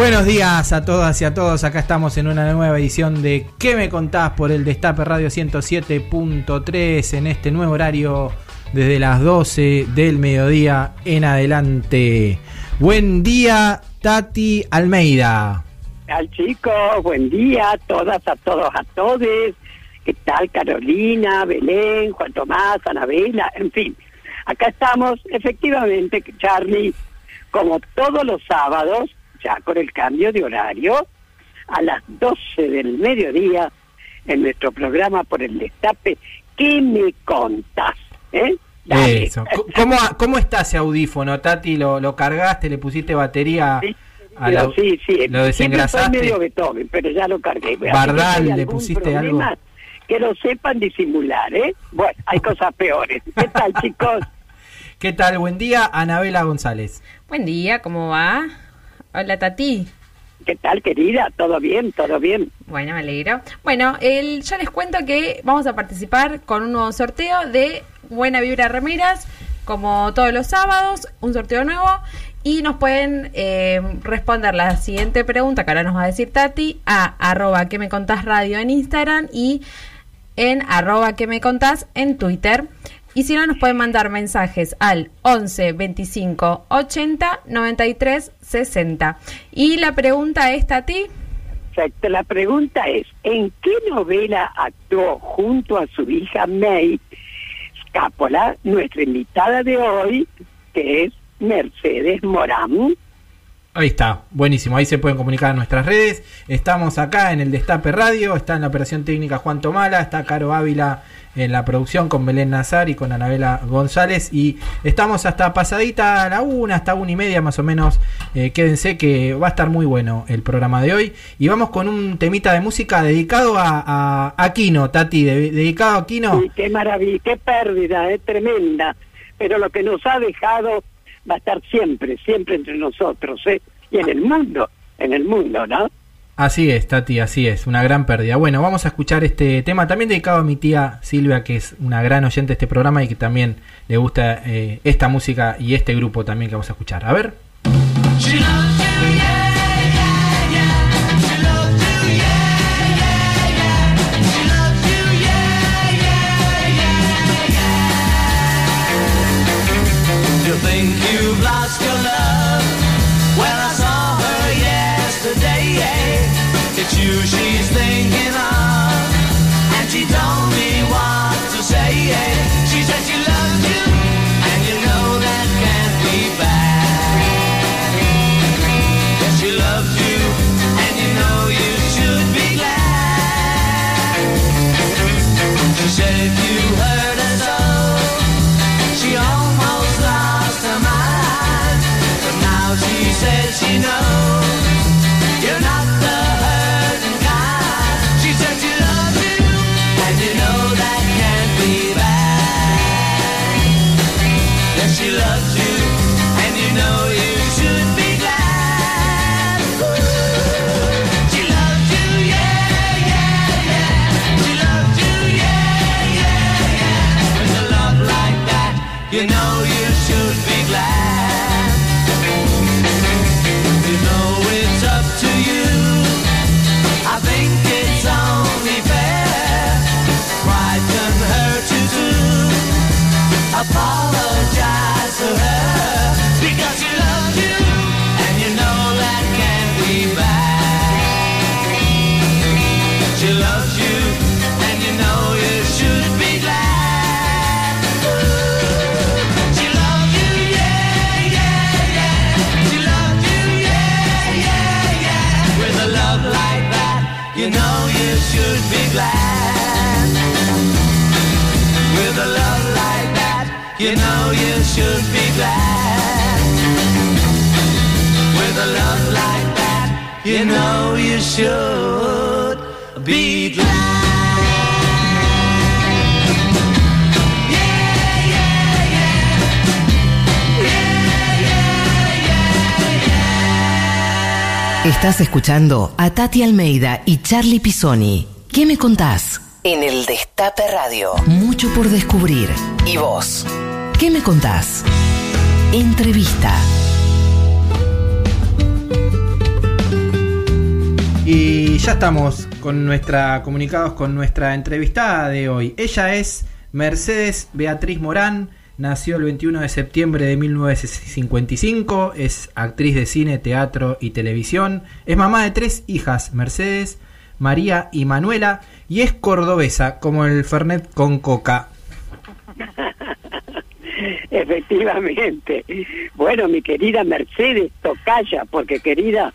Buenos días a todas y a todos. Acá estamos en una nueva edición de ¿Qué me contás? por el Destape Radio 107.3 en este nuevo horario desde las 12 del mediodía en adelante. Buen día, Tati Almeida. Al chicos, buen día a todas, a todos, a todos. ¿Qué tal Carolina, Belén, Juan Tomás, Anabela? En fin, acá estamos, efectivamente, Charlie, como todos los sábados, ya con el cambio de horario, a las 12 del mediodía, en nuestro programa por el destape, ¿qué me contas? ¿Eh? Eso. ¿Cómo, ¿Cómo está ese audífono, Tati? ¿Lo, lo cargaste, le pusiste batería? Sí, a la, sí, sí. ¿Lo desengrasaste? medio Beethoven, pero ya lo cargué. Bardal, ¿le pusiste algo? Que lo sepan disimular, ¿eh? Bueno, hay cosas peores. ¿Qué tal, chicos? ¿Qué tal? Buen día, Anabela González. Buen día, ¿cómo va? Hola, Tati. ¿Qué tal, querida? ¿Todo bien? ¿Todo bien? Bueno, me alegro. Bueno, el, yo les cuento que vamos a participar con un nuevo sorteo de Buena Vibra Remeras, como todos los sábados, un sorteo nuevo. Y nos pueden eh, responder la siguiente pregunta que ahora nos va a decir Tati a arroba que me contás radio en Instagram y en arroba que me contás en Twitter. Y si no, nos pueden mandar mensajes al 11 25 80 93 60. Y la pregunta es, Tati. Exacto, la pregunta es, ¿en qué novela actuó junto a su hija May Scápola, nuestra invitada de hoy, que es Mercedes Morán? Ahí está, buenísimo. Ahí se pueden comunicar en nuestras redes. Estamos acá en el Destape Radio. Está en la operación técnica Juan Tomala. Está Caro Ávila en la producción con Belén Nazar y con Anabela González. Y estamos hasta pasadita a la una, hasta una y media más o menos. Eh, quédense que va a estar muy bueno el programa de hoy. Y vamos con un temita de música dedicado a, a, Kino, Tati. dedicado a Kino. Sí, qué maravilla, qué pérdida, es tremenda. Pero lo que nos ha dejado va a estar siempre, siempre entre nosotros, ¿eh? Y en el mundo, en el mundo, ¿no? Así es, Tati, así es, una gran pérdida. Bueno, vamos a escuchar este tema también dedicado a mi tía Silvia, que es una gran oyente de este programa y que también le gusta eh, esta música y este grupo también que vamos a escuchar. A ver. Estás escuchando a Tati Almeida y Charlie Pisoni. ¿Qué me contás? En el Destape Radio. Mucho por descubrir. ¿Y vos? ¿Qué me contás? Entrevista. Y ya estamos con nuestra comunicados con nuestra entrevistada de hoy. Ella es Mercedes Beatriz Morán, nació el 21 de septiembre de 1955, es actriz de cine, teatro y televisión, es mamá de tres hijas, Mercedes, María y Manuela, y es cordobesa, como el Fernet con coca. Efectivamente. Bueno, mi querida Mercedes Tocaya, porque querida,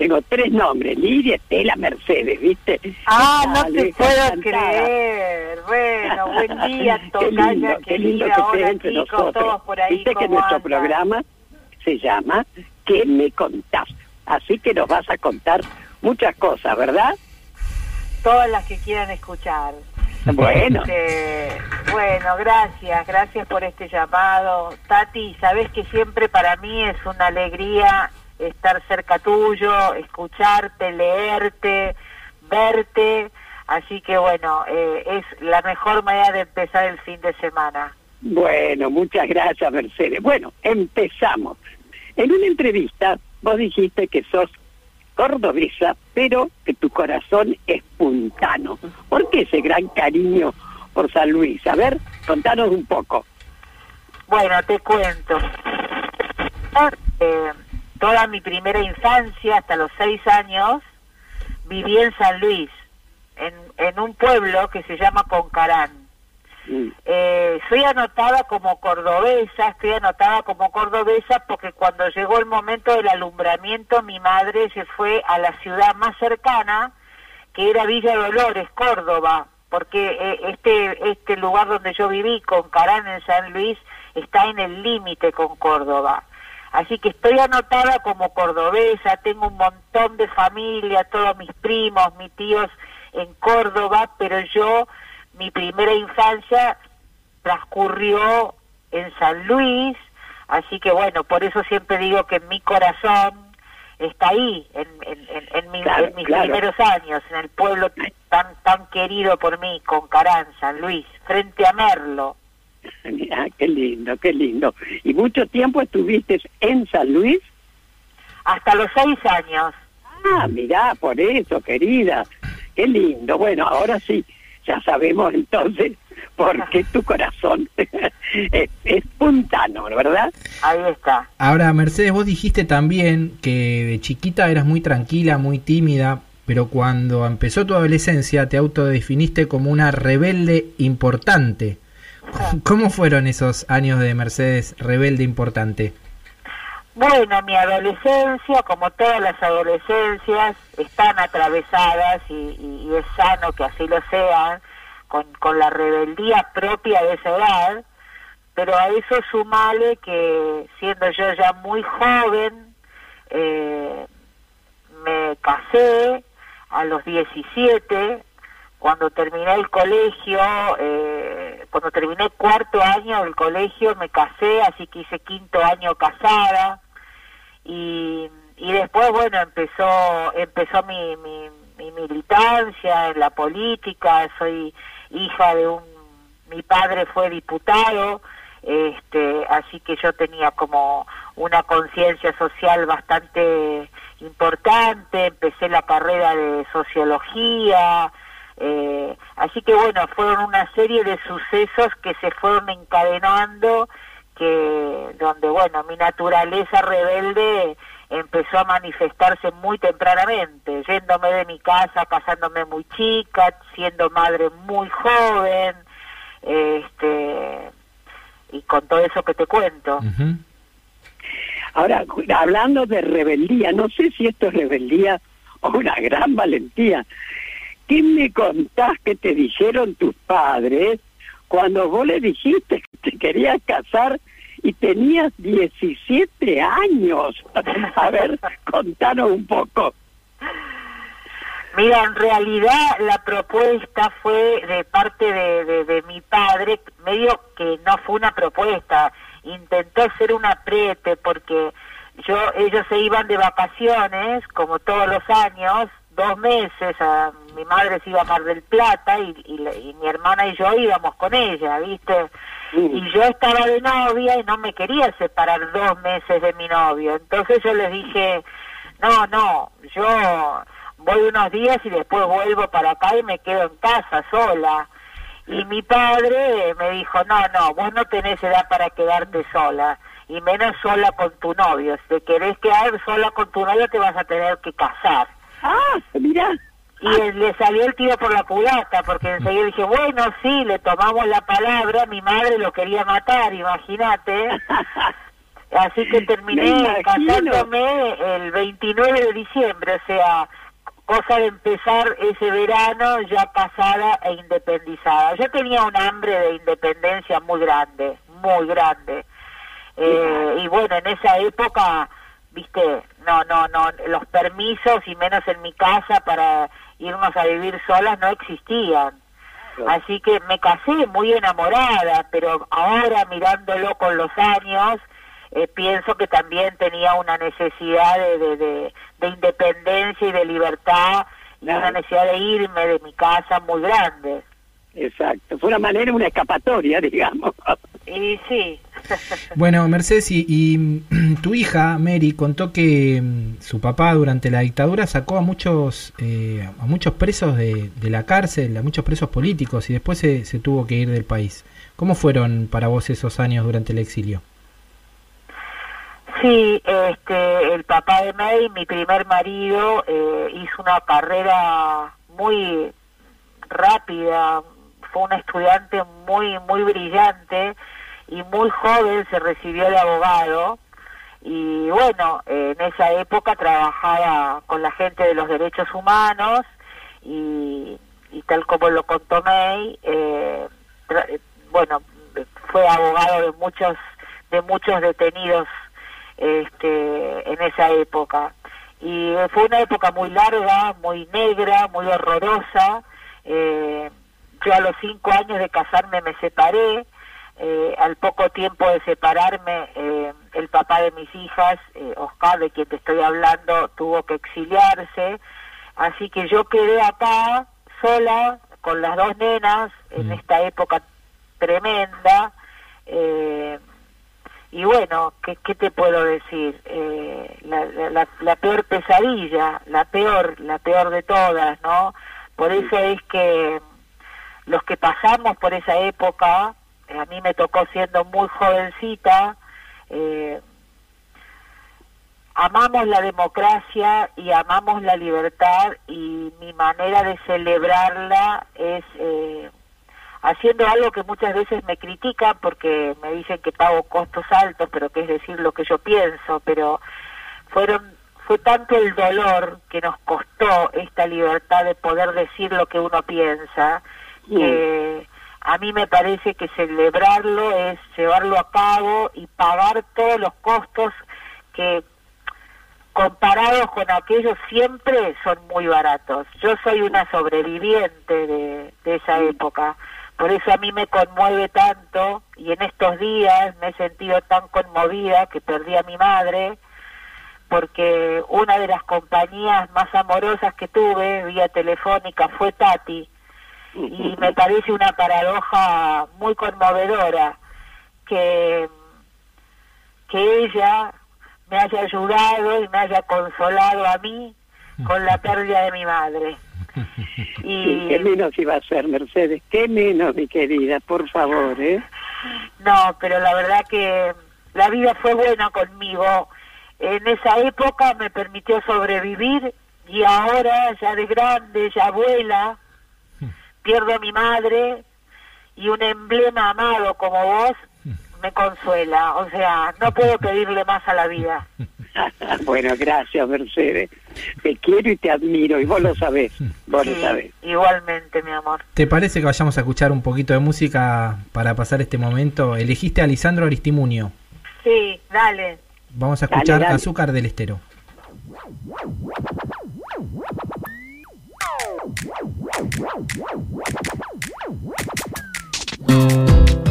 tengo tres nombres, Lidia, Estela, Mercedes, ¿viste? Ah, no te puedo encantada. creer. Bueno, buen día, Qué lindo, Tocaya, qué lindo que estés entre chicos, nosotros. por ahí. Viste que ¿cómo nuestro programa se llama ¿Qué me contás? Así que nos vas a contar muchas cosas, ¿verdad? Todas las que quieran escuchar. Bueno, Este, bueno, gracias, gracias por este llamado. Tati, sabes que siempre para mí es una alegría estar cerca tuyo, escucharte, leerte, verte. Así que bueno, eh, es la mejor manera de empezar el fin de semana. bueno, muchas gracias, Mercedes. Bueno, empezamos. En una entrevista vos dijiste que sos cordobesa, pero que tu corazón es puntano. ¿Por qué ese gran cariño por San Luis? A ver, contanos un poco. Bueno, te cuento. Eh, toda mi primera infancia, hasta los seis años, viví en San Luis, en, en un pueblo que se llama Concarán. Eh, soy anotada como cordobesa, estoy anotada como cordobesa porque cuando llegó el momento del alumbramiento mi madre se fue a la ciudad más cercana, que era Villa Dolores, Córdoba, porque eh, este, este lugar donde yo viví, Concarán en San Luis, está en el límite con Córdoba. Así que estoy anotada como cordobesa, tengo un montón de familia, todos mis primos, mis tíos en Córdoba, pero yo, mi primera infancia transcurrió en San Luis, así que bueno, por eso siempre digo que mi corazón está ahí, en, en, en- en mi- Claro, en mis claro. primeros años, en el pueblo tan, tan querido por mí, Concarán, San Luis, frente a Merlo. Mirá, qué lindo, qué lindo. ¿Y mucho tiempo estuviste en San Luis? Hasta los seis años. Ah, mirá, por eso, querida. Qué lindo. Bueno, ahora sí, ya sabemos entonces por qué tu corazón es, es puntano, ¿verdad? Ahí está. Ahora, Mercedes, vos dijiste también que de chiquita eras muy tranquila, muy tímida, pero cuando empezó tu adolescencia te autodefiniste como una rebelde importante. ¿Cómo fueron esos años de Mercedes rebelde importante? Bueno, mi adolescencia, como todas las adolescencias, están atravesadas y, es sano que así lo sean, con, con la rebeldía propia de esa edad, pero a eso sumale que siendo yo ya muy joven, eh, me casé a los 17, cuando terminé el colegio, eh, cuando terminé cuarto año del colegio me casé, así que hice quinto año casada. Y, y después bueno empezó empezó mi, mi, mi militancia en la política, soy hija de un mi padre fue diputado, este, así que yo tenía como una conciencia social bastante importante, empecé la carrera de sociología, eh, así que bueno, fueron una serie de sucesos que se fueron encadenando, que donde bueno, mi naturaleza rebelde empezó a manifestarse muy tempranamente, yéndome de mi casa, casándome muy chica, siendo madre muy joven, este y con todo eso que te cuento. Ahora, hablando de rebeldía, no sé si esto es rebeldía o una gran valentía. ¿Qué me contás que te dijeron tus padres cuando vos le dijiste que te querías casar y tenías 17 años. A ver, contanos un poco. Mira, en realidad la propuesta fue de parte de, de, mi padre, medio que no fue una propuesta, intentó ser un apriete porque yo ellos se iban de vacaciones, como todos los años, dos meses, a, mi madre se iba a Mar del Plata y, y, y mi hermana y yo íbamos con ella, ¿viste? Y yo estaba de novia y no me quería separar dos meses de mi novio. Entonces yo les dije, no, no, yo voy unos días y después vuelvo para acá y me quedo en casa sola. Y mi padre me dijo, no, no, vos no tenés edad para quedarte sola, y menos sola con tu novio. Si te querés quedar sola con tu novio te vas a tener que casar. Ah, mira. Y le salió el tiro por la culata, porque enseguida dije, bueno, sí, le tomamos la palabra, mi madre lo quería matar, imagínate. Así que terminé casándome el 29 de diciembre, o sea, cosa de empezar ese verano ya casada e independizada. Yo tenía un hambre de independencia muy grande, muy grande. Eh, y bueno, en esa época, viste, no, no, no, los permisos y menos en mi casa para irnos a vivir solas no existían. Así que me casé muy enamorada, pero ahora mirándolo con los años, eh, pienso que también tenía una necesidad de, de, de, de independencia y de libertad y Claro. una necesidad de irme de mi casa muy grande. Exacto, fue una manera, una escapatoria, digamos. Y sí. Bueno, Mercedes, y, y, tu hija, Mary, contó que mm, su papá durante la dictadura sacó a muchos eh, a muchos presos de, de la cárcel, a muchos presos políticos, y después se, se tuvo que ir del país. ¿Cómo fueron para vos esos años durante el exilio? Sí, este, el papá de May, mi primer marido, eh, hizo una carrera muy rápida, fue un estudiante muy, muy brillante y muy joven, se recibió de abogado y bueno, en esa época trabajaba con la gente de los derechos humanos y, y tal como lo contó May, eh, eh, bueno, fue abogado de muchos, de muchos detenidos este, en esa época. Y fue una época muy larga, muy negra, muy horrorosa. Eh, yo a los cinco años de casarme me separé. Eh, al poco tiempo de separarme, eh, el papá de mis hijas, eh, Oscar, de quien te estoy hablando, tuvo que exiliarse. Así que yo quedé acá sola con las dos nenas en Mm. esta época tremenda. Eh, y bueno, ¿qué, qué te puedo decir? Eh, la, la- la- peor pesadilla, la peor, la peor de todas, ¿no? Por eso es que los que pasamos por esa época, a mí me tocó siendo muy jovencita, eh, amamos la democracia y amamos la libertad y mi manera de celebrarla es eh, haciendo algo que muchas veces me critican porque me dicen que pago costos altos, pero que es decir lo que yo pienso, pero fueron fue tanto el dolor que nos costó esta libertad de poder decir lo que uno piensa que a mí me parece que celebrarlo es llevarlo a cabo y pagar todos los costos que comparados con aquellos siempre son muy baratos. Yo soy una sobreviviente de, de esa época, por eso a mí me conmueve tanto y en estos días me he sentido tan conmovida que perdí a mi madre porque una de las compañías más amorosas que tuve vía telefónica fue Tati y me parece una paradoja muy conmovedora que que ella me haya ayudado y me haya consolado a mí con la pérdida de mi madre. Sí, ¿Qué Y menos iba a ser, Mercedes? ¿Qué menos, mi querida? Por favor, ¿eh? no, pero la verdad que la vida fue buena conmigo. En esa época me permitió sobrevivir y ahora, ya de grande, ya abuela, pierdo a mi madre y un emblema amado como vos me consuela. O sea, no puedo pedirle más a la vida. bueno, gracias, Mercedes. Te quiero y te admiro, y vos lo sabés. Vos lo sabés. igualmente, mi amor. ¿Te parece que vayamos a escuchar un poquito de música para pasar este momento? Elegiste a Lisandro Aristimunio. Sí, dale. Vamos a Dale, escuchar dale. Azúcar del Estero. No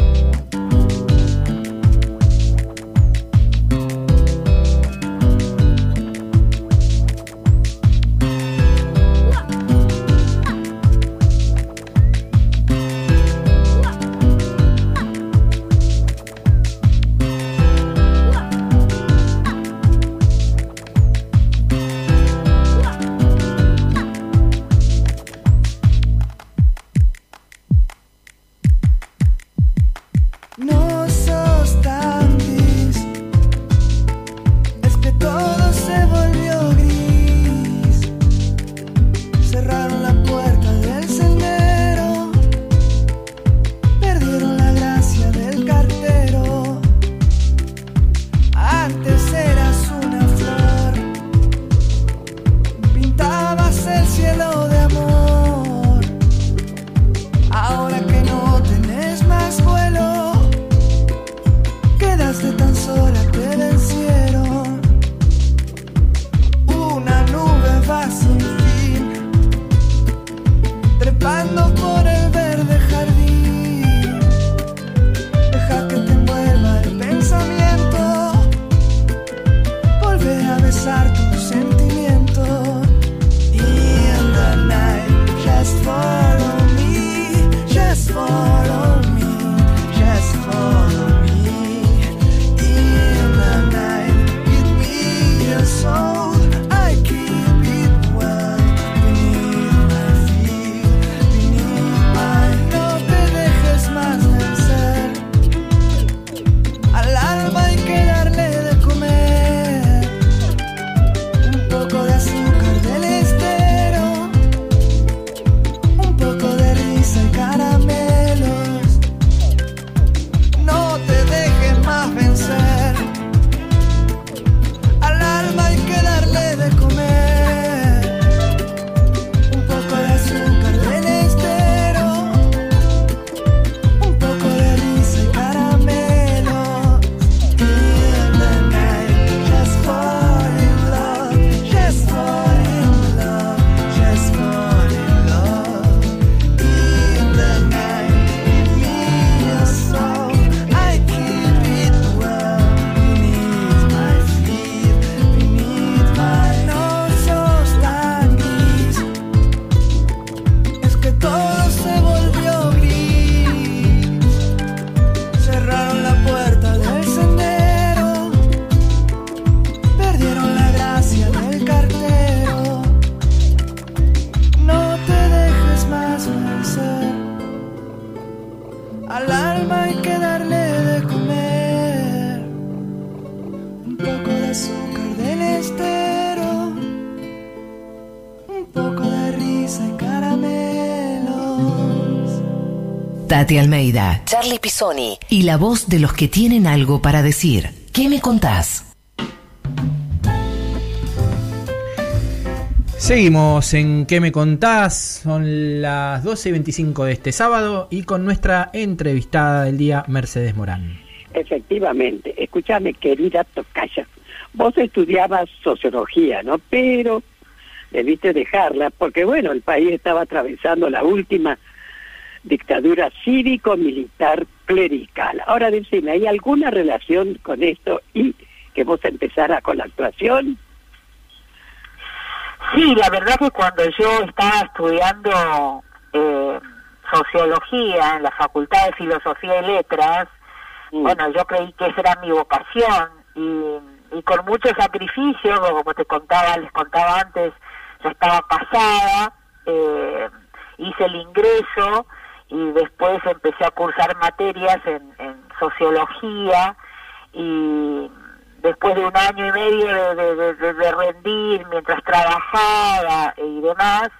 Almeida, Charlie Pisoni y la voz de los que tienen algo para decir. ¿Qué me contás? Seguimos en ¿Qué me contás? Son las 12 y 25 de este sábado y con nuestra entrevistada del día, Mercedes Morán. Efectivamente, escúchame, querida Tocaya, vos estudiabas sociología, ¿no? Pero debiste dejarla porque, bueno, el país estaba atravesando la última dictadura cívico-militar clerical. Ahora decime, ¿hay alguna relación con esto y que vos empezaras con la actuación? Sí, la verdad que cuando yo estaba estudiando eh, sociología en la Facultad de Filosofía y Letras, Mm. bueno, yo creí que esa era mi vocación y, y con mucho sacrificio, como te contaba, les contaba antes, ya estaba casada, eh, hice el ingreso y después empecé a cursar materias en, en sociología y después de un año y medio de, de- de- de- de rendir mientras trabajaba y demás,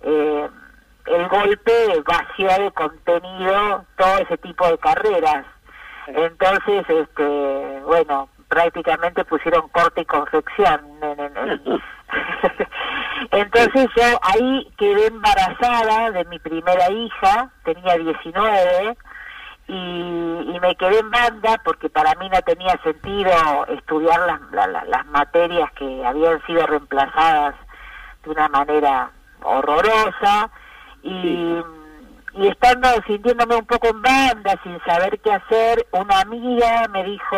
eh, el golpe vació de contenido todo ese tipo de carreras. Entonces, este, bueno, prácticamente pusieron corte y confección. en- en- en- Entonces yo ahí quedé embarazada de mi primera hija, tenía 19, y, y me quedé en banda porque para mí no tenía sentido estudiar las, la- la- las materias que habían sido reemplazadas de una manera horrorosa. Y, y estando sintiéndome un poco en banda sin saber qué hacer una amiga me dijo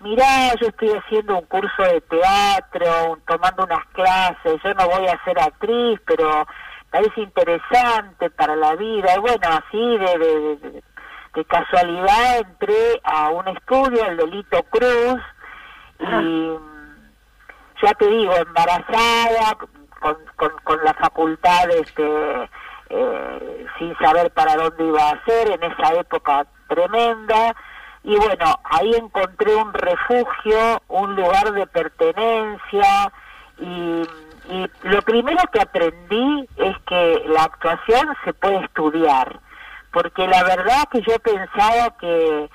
mirá yo estoy haciendo un curso de teatro un- tomando unas clases yo no voy a ser actriz pero parece interesante para la vida. Y bueno así de, de- de- de casualidad entré a un estudio el delito Cruz y ya te digo, embarazada, con, con, con la facultad, este, eh, sin saber para dónde iba a ser, en esa época tremenda, y bueno, ahí encontré un refugio, un lugar de pertenencia, y, y lo primero que aprendí es que la actuación se puede estudiar, porque la verdad que yo pensaba que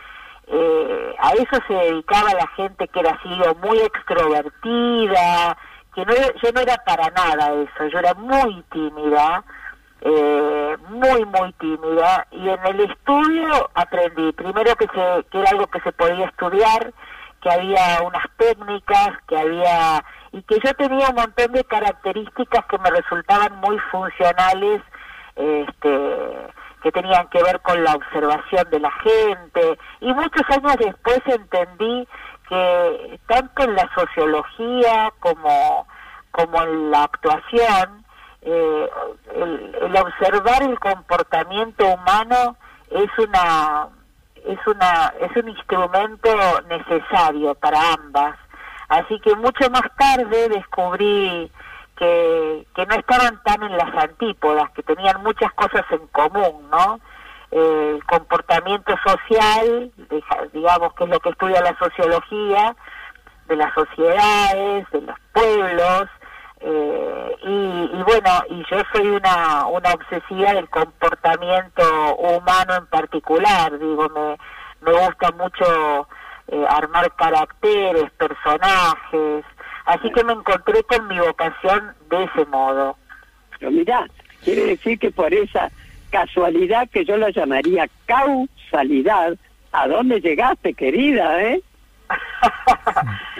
eh, a eso se dedicaba la gente que era así muy extrovertida, que no, yo no era para nada eso, yo era muy tímida, eh, muy, muy tímida, y en el estudio aprendí, primero que, se, que era algo que se podía estudiar, que había unas técnicas, que había, y que yo tenía un montón de características que me resultaban muy funcionales, este, que tenían que ver con la observación de la gente y muchos años después entendí que tanto en la sociología como como en la actuación eh, el, observar el comportamiento humano es una es una es un instrumento necesario para ambas así que mucho más tarde descubrí que, que no estaban tan en las antípodas, que tenían muchas cosas en común, ¿no? El comportamiento social, digamos que es lo que estudia la sociología, de las sociedades, de los pueblos, eh, y, y bueno, y yo soy una, una obsesiva del comportamiento humano en particular, digo, me, me gusta mucho eh, armar caracteres, personajes, así que me encontré con mi vocación de ese modo. Pero mirá, quiere decir que por esa casualidad que yo la llamaría causalidad, ¿a dónde llegaste, querida, eh?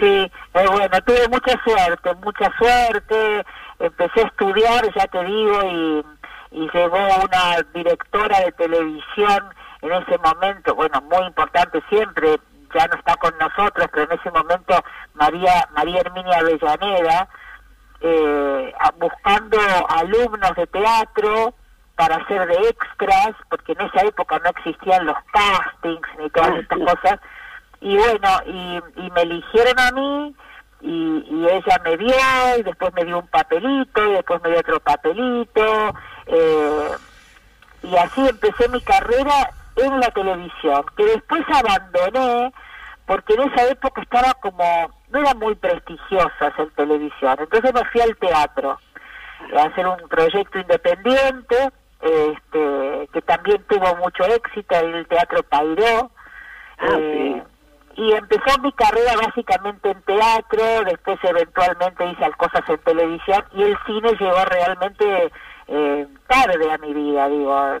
Sí, eh, bueno, tuve mucha suerte, mucha suerte. Empecé a estudiar, ya te digo, y, y llegó una directora de televisión en ese momento, bueno, muy importante siempre, ya no está con nosotros, pero en ese momento María María Herminia Avellaneda, eh, buscando alumnos de teatro para hacer de extras, porque en esa época no existían los castings ni todas estas cosas, y bueno, y, y me eligieron a mí, y, y ella me dio, y después me dio un papelito, y después me dio otro papelito, eh, y así empecé mi carrera en la televisión, que después abandoné porque en esa época estaba como, no era muy prestigiosa hacer televisión, entonces me fui al teatro a hacer un proyecto independiente, este, que también tuvo mucho éxito, el Teatro Pairó, Ah, eh, y empezó mi carrera básicamente en teatro, después eventualmente hice cosas en televisión y el cine llegó realmente eh, tarde a mi vida, digo,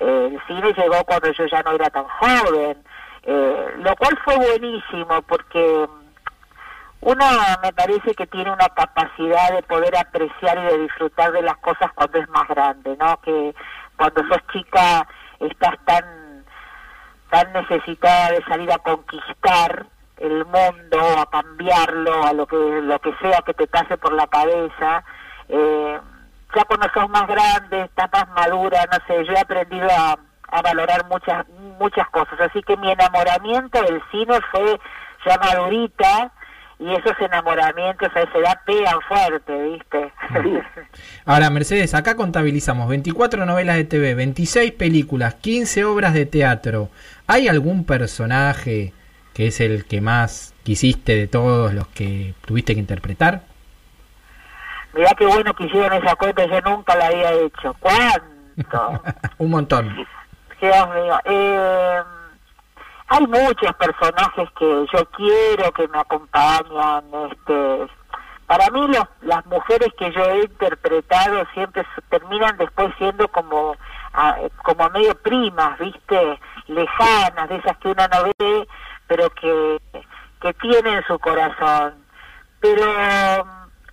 eh, el cine llegó cuando yo ya no era tan joven, eh, lo cual fue buenísimo porque uno me parece que tiene una capacidad de poder apreciar y de disfrutar de las cosas cuando es más grande, ¿no? Que cuando sos chica estás tan tan necesitada de salir a conquistar el mundo, a cambiarlo, a lo que lo que sea que te pase por la cabeza. Eh, ya cuando sos más grande, estás más madura, no sé, yo he aprendido a, valorar muchas muchas cosas. Así que mi enamoramiento del cine fue ya madurita y esos enamoramientos a esa edad pegan fuerte, ¿viste? Ahora, Mercedes, acá contabilizamos 24 novelas de TV, 26 películas, 15 obras de teatro. ¿Hay algún personaje que es el que más quisiste de todos los que tuviste que interpretar? Mirá qué bueno que hicieron esa cuenta, yo nunca la había hecho. ¿Cuánto? Un montón. Dios mío. Eh, hay muchos personajes que yo quiero que me acompañan este para mí los, las mujeres que yo he interpretado siempre terminan después siendo como como medio primas viste lejanas de esas que uno no ve pero que que tienen su corazón. Pero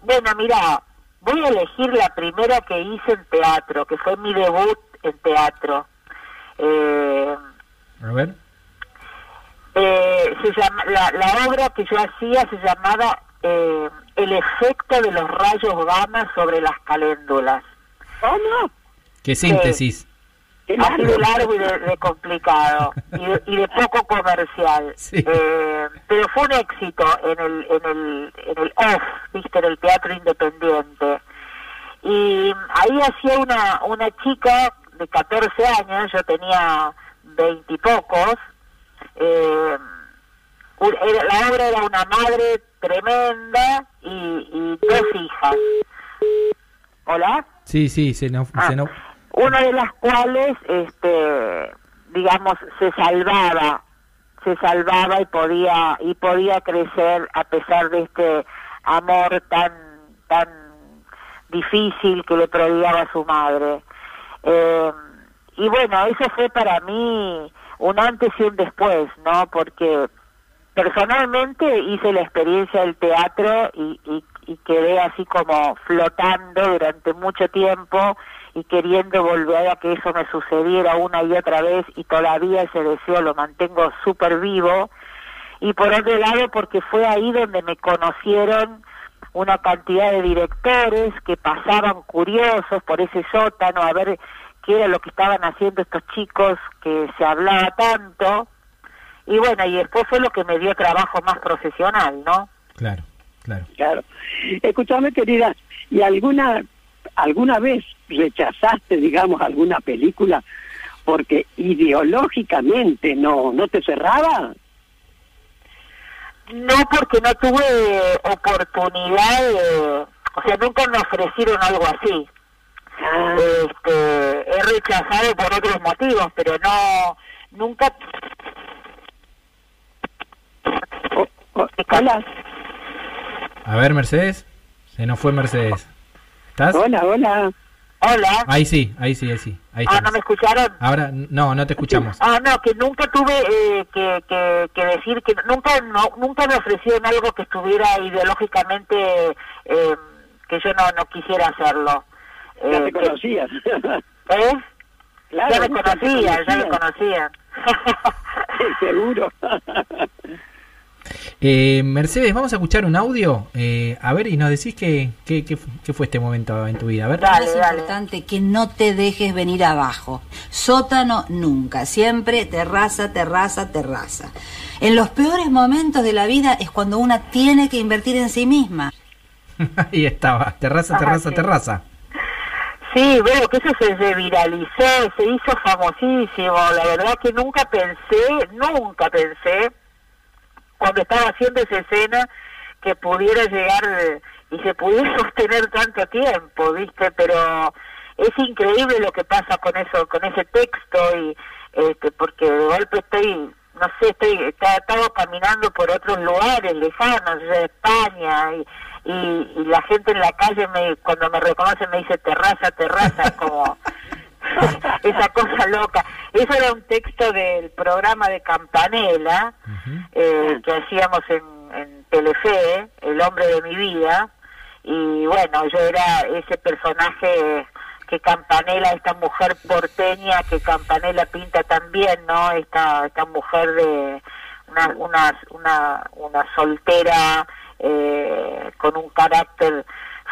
bueno mira voy a elegir la primera que hice en teatro que fue mi debut en teatro. Eh, A ver. Eh, se llama, la, la obra que yo hacía se llamaba eh, El efecto de los rayos gamma sobre las caléndulas. ¿Cómo? Qué síntesis. Así malo. de largo y de, de complicado y de, y de poco comercial. Sí. Eh, pero fue un éxito en el, en el, en el off, viste, en el teatro independiente. Y ahí hacía una, una chica de 14 años, yo tenía 20 y pocos, eh, la obra era una madre tremenda y, y dos hijas. ¿Hola? Sí, sí, se nos, Ah, se nos- una de las cuales, este, digamos, se salvaba, se salvaba y podía y podía crecer a pesar de este amor tan tan difícil que le prodigaba su madre. Eh, y bueno, eso fue para mí un antes y un después, ¿no? Porque personalmente hice la experiencia del teatro y, y, y quedé así como flotando durante mucho tiempo y queriendo volver a que eso me sucediera una y otra vez y todavía ese deseo lo mantengo súper vivo y por otro lado porque fue ahí donde me conocieron una cantidad de directores que pasaban curiosos por ese sótano a ver qué era lo que estaban haciendo estos chicos que se hablaba tanto y bueno y después fue lo que me dio trabajo más profesional no Claro, claro. Claro. Escúchame, querida, ¿y alguna alguna vez rechazaste, digamos, alguna película porque ideológicamente no no te cerraba? No, porque no tuve oportunidad de... O sea, nunca me ofrecieron algo así. Ah, Este, he rechazado por otros motivos, pero no... Nunca... o- o- hola, A ver, Mercedes. Se nos fue Mercedes. ¿Estás? hola, hola. Hola. Ahí sí, ahí sí, ahí sí. Ahí Ah, ¿no me escucharon? Ahora, no, no te escuchamos. Ah, no, que nunca tuve eh, que, que, que decir que nunca no, nunca me ofrecieron algo que estuviera ideológicamente eh, que yo no, no quisiera hacerlo. Ya Eh, te conocías. ¿Eh? Claro, ya me conocían, ya me. Sí, seguro. Eh, Mercedes, vamos a escuchar un audio. Eh, a ver, y nos decís qué, qué, qué, fu- qué fue este momento en tu vida. A ver. Dale, es dale. importante que no te dejes venir abajo. Sótano nunca, siempre terraza, terraza, terraza. En los peores momentos de la vida es cuando una tiene que invertir en sí misma. Ahí estaba. Terraza, Ah, terraza, sí. terraza. Sí, veo que eso se, viralizó, se hizo famosísimo. La verdad que nunca pensé, nunca pensé, cuando estaba haciendo esa escena, que pudiera llegar y se pudiera sostener tanto tiempo, ¿viste? Pero es increíble lo que pasa con eso, con ese texto y este, porque de golpe estoy, no sé, estoy, está- estaba caminando por otros lugares lejanos, de España y, y, y la gente en la calle me, cuando me reconoce me dice terraza, terraza, como esa cosa loca. Eso era un texto del programa de Campanella eh, que hacíamos en, en Telefe, El hombre de mi vida, y bueno, yo era ese personaje que Campanella, esta mujer porteña que Campanella pinta también, ¿no? Esta, esta mujer de una, una, una, una soltera eh, con un carácter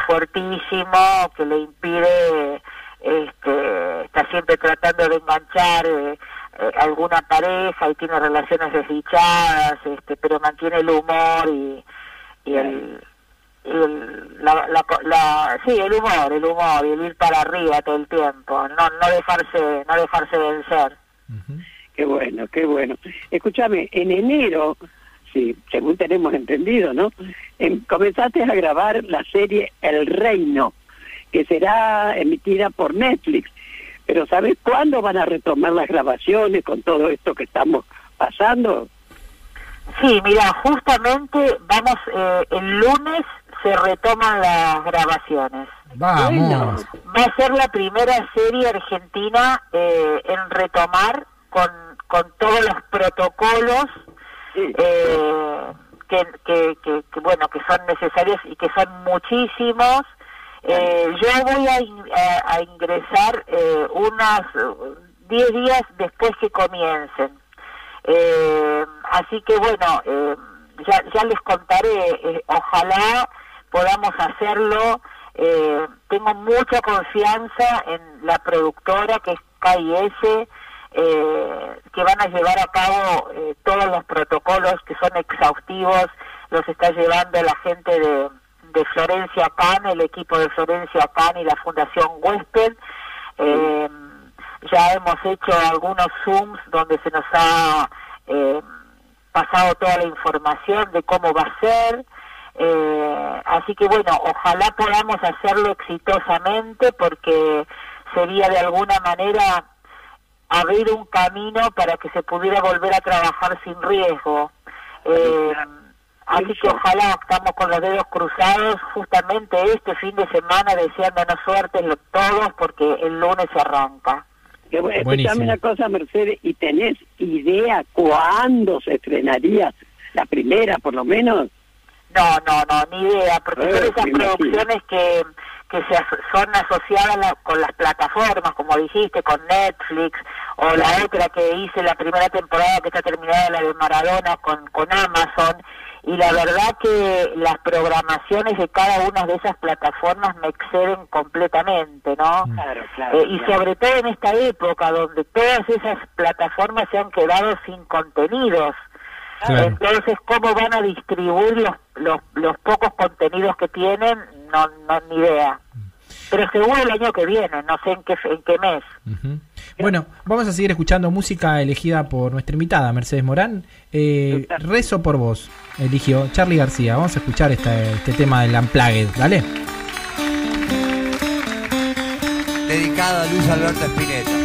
fuertísimo que le impide este, está siempre tratando de enganchar eh, eh, alguna pareja y tiene relaciones desdichadas, este, pero mantiene el humor y, y el, y el- la, la, la- sí, el humor, el humor y el ir para arriba todo el tiempo, no, no dejarse, no dejarse vencer. Qué bueno, qué bueno. Escúchame, en enero, sí, según tenemos entendido, ¿no? Em, comenzaste a grabar la serie El Reino, que será emitida por Netflix. Pero ¿sabes cuándo van a retomar las grabaciones con todo esto que estamos pasando? Sí, mira, justamente vamos, eh, el lunes se retoman las grabaciones. Vamos. Va a ser la primera serie argentina eh, en retomar con, con todos los protocolos. Eh, que, que, bueno que son necesarios y que son muchísimos. Eh, yo voy a, a- ingresar eh, unos eh, 10 días después que comiencen. Eh, así que bueno, eh, ya, ya les contaré, ojalá podamos hacerlo. Eh, tengo mucha confianza en la productora que es KIS, eh, que van a llevar a cabo eh, todos los protocolos que son exhaustivos, los está llevando la gente de, de Florencia Can, el equipo de Florencia Can y la Fundación Huésped. Eh, ya hemos hecho algunos Zooms donde se nos ha eh, pasado toda la información de cómo va a ser. Eh, así que bueno, ojalá podamos hacerlo exitosamente porque sería de alguna manera abrir un camino para que se pudiera volver a trabajar sin riesgo. Eh, así que ojalá estamos con los dedos cruzados justamente este fin de semana deseándonos suerte todos porque el lunes se arranca. Que, escuchame una cosa, Mercedes, ¿y tenés idea cuándo se estrenaría la primera, por lo menos? No, no, no, ni idea, porque Eh, son esas producciones que, que se son asociadas la- con las plataformas, como dijiste, con Netflix, o la otra que hice la primera temporada que está terminada, la de Maradona, con, con Amazon, y la verdad que las programaciones de cada una de esas plataformas me exceden completamente, ¿no? Claro, claro. Eh, y claro. sobre todo en esta época donde todas esas plataformas se han quedado sin contenidos. Claro. Entonces, ¿cómo van a distribuir los, los, los pocos contenidos que tienen? No, no, ni idea. Pero seguro el año que viene, no sé en qué, en qué mes. Ujú. Bueno, vamos a seguir escuchando música elegida por nuestra invitada, Mercedes Morán. Eh, Rezo por vos, eligió Charlie García. Vamos a escuchar esta- este tema del Unplugged, ¿dale? Dedicado a Luis Alberto Spinetta.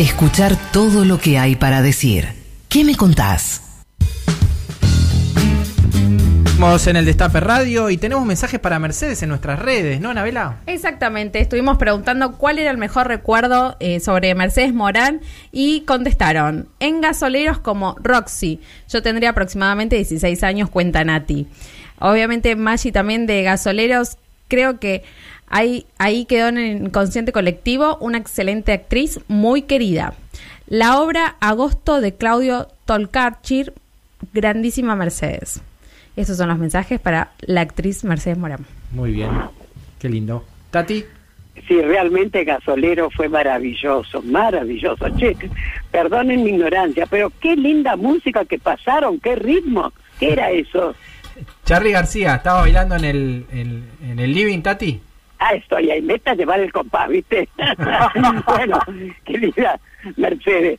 Escuchar todo lo que hay para decir. ¿Qué me contás? Estamos en el Destape Radio y tenemos mensajes para Mercedes en nuestras redes, ¿no, Anabela? Exactamente, estuvimos preguntando cuál era el mejor recuerdo eh, sobre Mercedes Morán y contestaron, en gasoleros como Roxy, yo tendría aproximadamente 16 años, cuenta Nati. Obviamente Maggi también de gasoleros, creo que ahí, ahí quedó en el inconsciente colectivo una excelente actriz muy querida. La obra Agosto de Claudio Tolcachir, grandísima Mercedes. Esos son los mensajes para la actriz Mercedes Morán. Muy bien, qué lindo. Tati, Sí, realmente Gasolero fue maravilloso, maravilloso. Che, perdonen mi ignorancia, pero qué linda música que pasaron, qué ritmo. ¿Qué era eso? Charlie García, ¿estaba bailando en el, en, en el living, Tati? Ah, estoy ahí, meta a llevar el compás, ¿viste? bueno, querida Mercedes,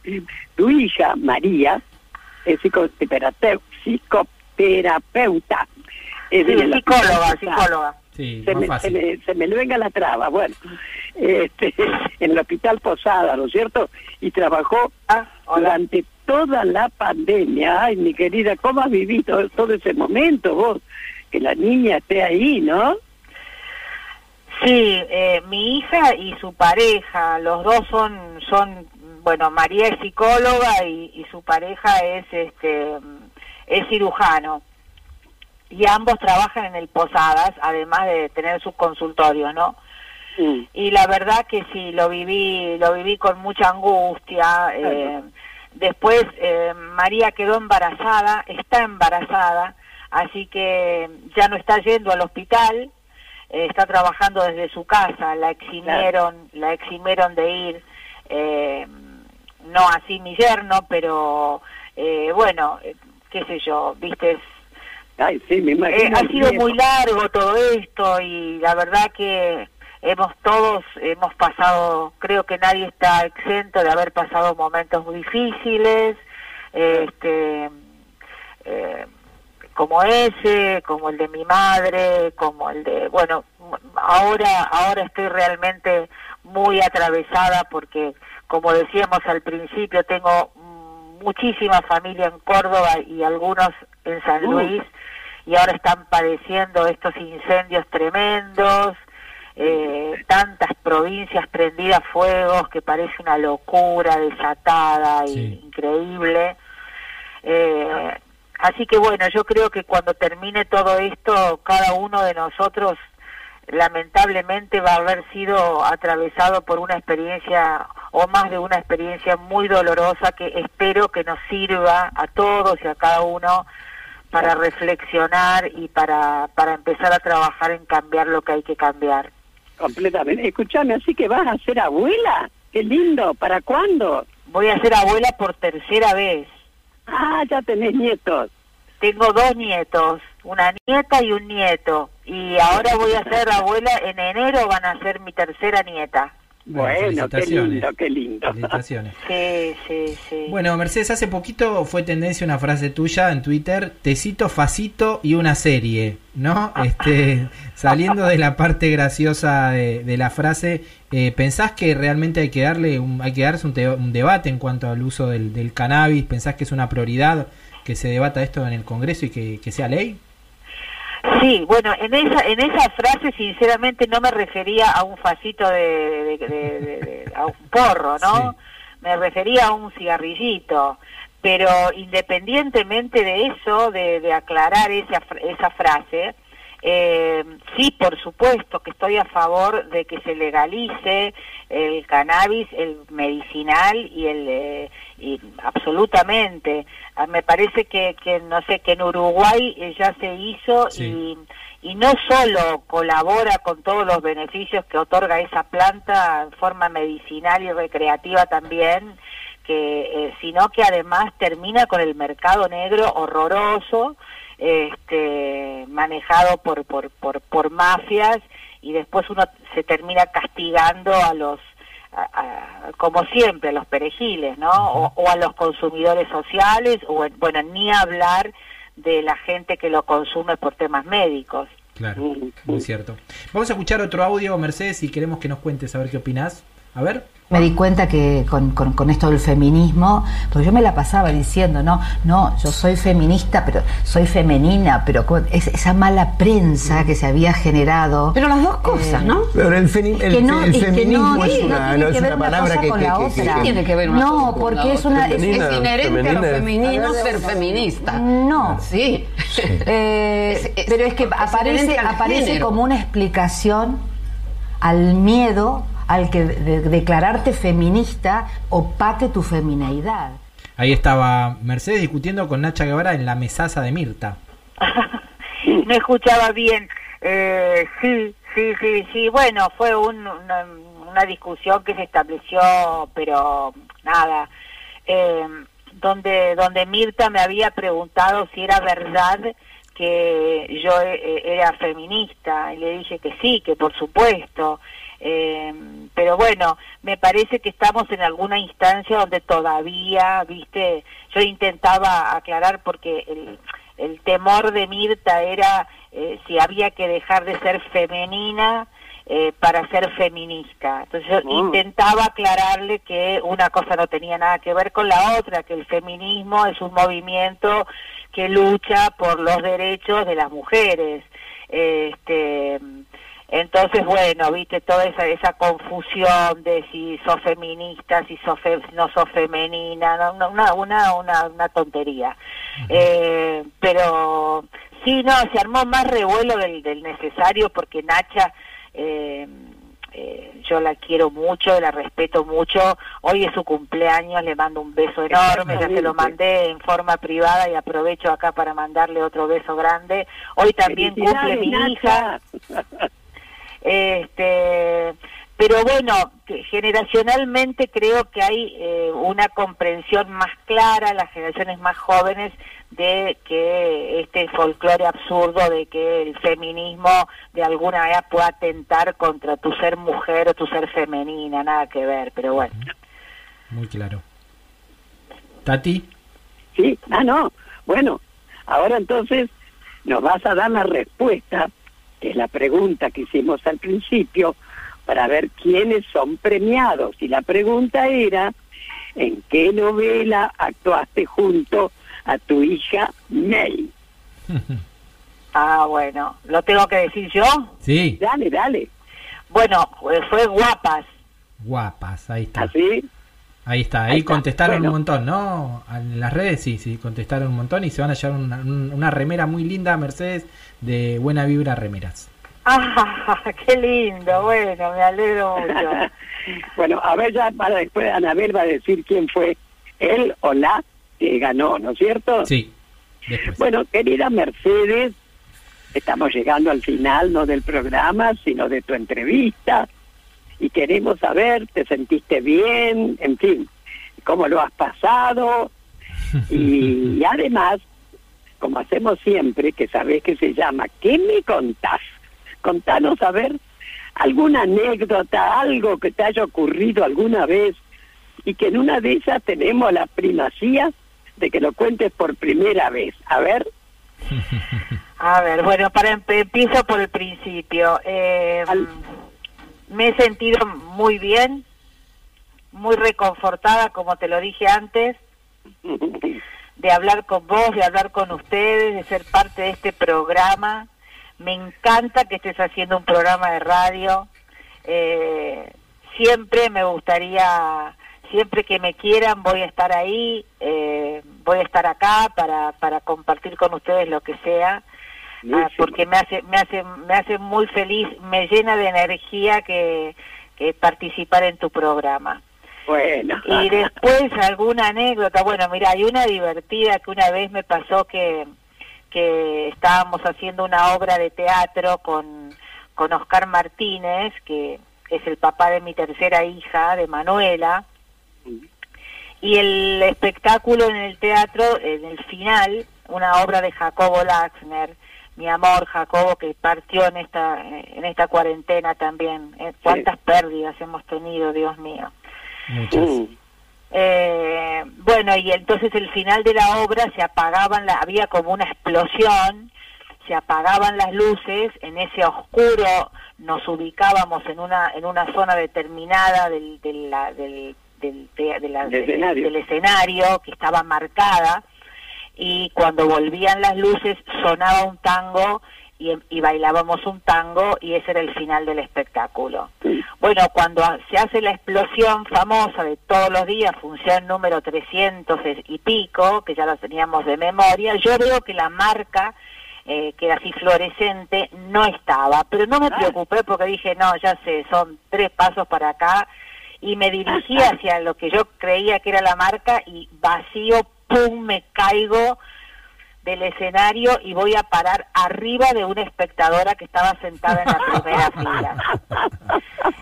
tu hija María es psicoterapeuta, psicoterapeuta. Es Sí, de la- psicóloga, psicóloga. Sí, se me, fácil. se, me, se me venga la traba, bueno, este, en el Hospital Posada, ¿no es cierto? Y trabajó Ah, durante toda la pandemia. Ay, mi querida, ¿cómo has vivido todo ese momento vos? Que la niña esté ahí, ¿no? Sí, eh, mi hija y su pareja, los dos son, son, bueno, María es psicóloga y, y su pareja es, este, es cirujano. Y ambos trabajan en el Posadas, además de tener sus consultorios, ¿no? Mm. y la verdad que sí lo viví lo viví con mucha angustia eh, después eh, María quedó embarazada está embarazada así que ya no está yendo al hospital eh, está trabajando desde su casa la eximieron la eximieron de ir eh, no así mi yerno pero eh, bueno eh, qué sé yo viste es, Ay, sí, me eh, imagino. ha sido muy largo todo esto y la verdad que hemos todos hemos pasado, creo que nadie está exento de haber pasado momentos muy difíciles, este, eh, como ese, como el de mi madre, como el de, bueno, ahora ahora estoy realmente muy atravesada porque como decíamos al principio tengo muchísima familia en Córdoba y algunos en San. Luis y ahora están padeciendo estos incendios tremendos, eh, tantas provincias prendidas a fuegos que parece una locura desatada Sí. increíble. Eh, así que bueno, yo creo que cuando termine todo esto, cada uno de nosotros lamentablemente va a haber sido atravesado por una experiencia o más de una experiencia muy dolorosa que espero que nos sirva a todos y a cada uno para reflexionar y para, para empezar a trabajar en cambiar lo que hay que cambiar. Completamente. Escuchame, así que vas a ser abuela. Qué lindo. ¿Para cuándo? Voy a ser abuela por tercera vez. Ah, ya tenés nietos. Tengo dos nietos, una nieta y un nieto. Y ahora voy a ser abuela, en enero van a ser mi tercera nieta. Bueno, qué felicitaciones. lindo, qué lindo. Felicitaciones. Sí, sí, sí. Bueno, Mercedes, hace poquito fue tendencia una frase tuya en Twitter, te cito facito y una serie, ¿no? Este, saliendo de la parte graciosa de, de la frase, eh, ¿pensás que realmente hay que darle un, hay que darse un, te- un debate en cuanto al uso del, del cannabis? ¿Pensás que es una prioridad que se debata esto en el Congreso y que, que sea ley? Sí, bueno, en esa en esa frase sinceramente no me refería a un facito de, de- de- de- de- a un porro, ¿no? Sí. Me refería a un cigarrillito. Pero independientemente de eso, de, de aclarar esa esa frase, eh, sí, por supuesto que estoy a favor de que se legalice el cannabis, el medicinal y el eh, y absolutamente. Ah, Me parece que, que no sé que en Uruguay eh, ya se hizo Sí. y y no solo colabora con todos los beneficios que otorga esa planta en forma medicinal y recreativa también, que eh, sino que además termina con el mercado negro horroroso, este, manejado por, por, por, por mafias y después uno se termina castigando a los a- a- como siempre a los perejiles, ¿no? O, o a los consumidores sociales o en- bueno ni hablar de la gente que lo consume por temas médicos. Claro, muy cierto. Vamos a escuchar otro audio, Mercedes, y queremos que nos cuentes a ver qué opinás. A ver, Me di cuenta que con, con- con esto del feminismo, porque yo me la pasaba diciendo, no, no, yo soy feminista, pero soy femenina, pero con es- esa mala prensa que se había generado. Pero las dos cosas, ¿no? Pero el, feni- el, que no, el es que feminismo no, es sí, no una, tiene no que es ver una palabra que, con que- Tiene que ver una No, cosa con porque la es otra. una- es- Femenina, es inherente a lo femenino ser No. feminista. No. Sí. Eh, Es- es- pero es que aparece, aparece como una explicación al miedo al que de- declararte feminista opaque tu femineidad. Ahí estaba Mercedes discutiendo con Nacha Guevara en la mesaza de Mirta. no escuchaba bien. Eh, sí, sí, sí, sí. Bueno, fue un- una, una discusión que se estableció, pero nada. Eh, donde, donde Mirta me había preguntado si era verdad que yo eh, era feminista y le dije que sí, que por supuesto. Eh, pero bueno, me parece que estamos en alguna instancia donde todavía, viste, yo intentaba aclarar porque el, el temor de Mirta era eh, si había que dejar de ser femenina eh, para ser feminista. Entonces yo Mm. intentaba aclararle que una cosa no tenía nada que ver con la otra, que el feminismo es un movimiento que lucha por los derechos de las mujeres. Este, entonces, bueno, viste toda esa, esa confusión de si sos feminista, si sos fe- no sos femenina, no, no, una, una, una, una tontería. Eh, pero sí, no, se armó más revuelo del, del necesario porque Nacha, eh, eh, yo la quiero mucho, la respeto mucho. Hoy es su cumpleaños, le mando un beso enorme, ya se lo mandé en forma privada y aprovecho acá para mandarle otro beso grande. Hoy también cumple mi hija. Este, pero bueno, que generacionalmente creo que hay eh, una comprensión más clara, las generaciones más jóvenes, de que este folclore absurdo de que el feminismo de alguna manera pueda atentar contra tu ser mujer o tu ser femenina, nada que ver, pero bueno. Muy claro. Tati, Sí, ah, no. Bueno, ahora entonces nos vas a dar la respuesta, que es la pregunta que hicimos al principio, para ver quiénes son premiados. Y la pregunta era, ¿en qué novela actuaste junto a tu hija May? Ah, bueno, ¿lo tengo que decir yo? sí, Dale, dale. Bueno, eh, fue Guapas. guapas, ahí está. ¿Así? Ahí está, ahí Ahí está, contestaron bueno. un montón, ¿no? En las redes sí, sí, contestaron un montón y se van a llevar una, un- una remera muy linda, Mercedes, de Buena Vibra Remeras. Ah, qué lindo, bueno, me alegro mucho. bueno, a ver ya para después Anabel va a decir quién fue él o la que ganó, ¿no es cierto? Sí, después. Bueno, querida Mercedes, estamos llegando al final no del programa, sino de tu entrevista y queremos saber, ¿te sentiste bien? En fin, ¿cómo lo has pasado? Y, además, como hacemos siempre, que sabés que se llama ¿Qué me contás? Contanos a ver alguna anécdota, algo que te haya ocurrido alguna vez y que en una de esas tenemos la primacía de que lo cuentes por primera vez. A ver, A ver, bueno, para empiezo por el principio. Eh, me he sentido muy bien, muy reconfortada, como te lo dije antes, de hablar con vos, de hablar con ustedes, de ser parte de este programa. Me encanta que estés haciendo un programa de radio. Eh, siempre me gustaría, siempre que me quieran, voy a estar ahí, eh, voy a estar acá para, para compartir con ustedes lo que sea. Ah, porque me hace me hace me hace muy feliz me llena de energía que, que participar en tu programa. Bueno. y después alguna anécdota. Bueno mira hay una divertida que una vez me pasó que que estábamos haciendo una obra de teatro con con Oscar Martínez que es el papá de mi tercera hija de Manuela. Y el espectáculo en el teatro en el final una obra de Jacobo Laxner mi amor Jacobo que partió en esta en esta cuarentena también. Eh, cuántas pérdidas hemos tenido Dios mío. Muchas. eh, bueno, y entonces el final de la obra se apagaban, la, había como una explosión, se apagaban las luces en ese oscuro nos ubicábamos en una en una zona determinada del la- del del, te- de la- Del escenario. del escenario que estaba marcada y cuando volvían las luces sonaba un tango y, y bailábamos un tango y ese era el final del espectáculo. Bueno, cuando se hace la explosión famosa de todos los días, función número 300 y pico, que ya lo teníamos de memoria, yo veo que la marca, eh, que era así fluorescente, no estaba. Pero no me preocupé porque dije, no, ya sé, son tres pasos para acá. Y me dirigí hacia lo que yo creía que era la marca y vacío, ¡pum!, me caigo del escenario y voy a parar arriba de una espectadora que estaba sentada en la primera fila.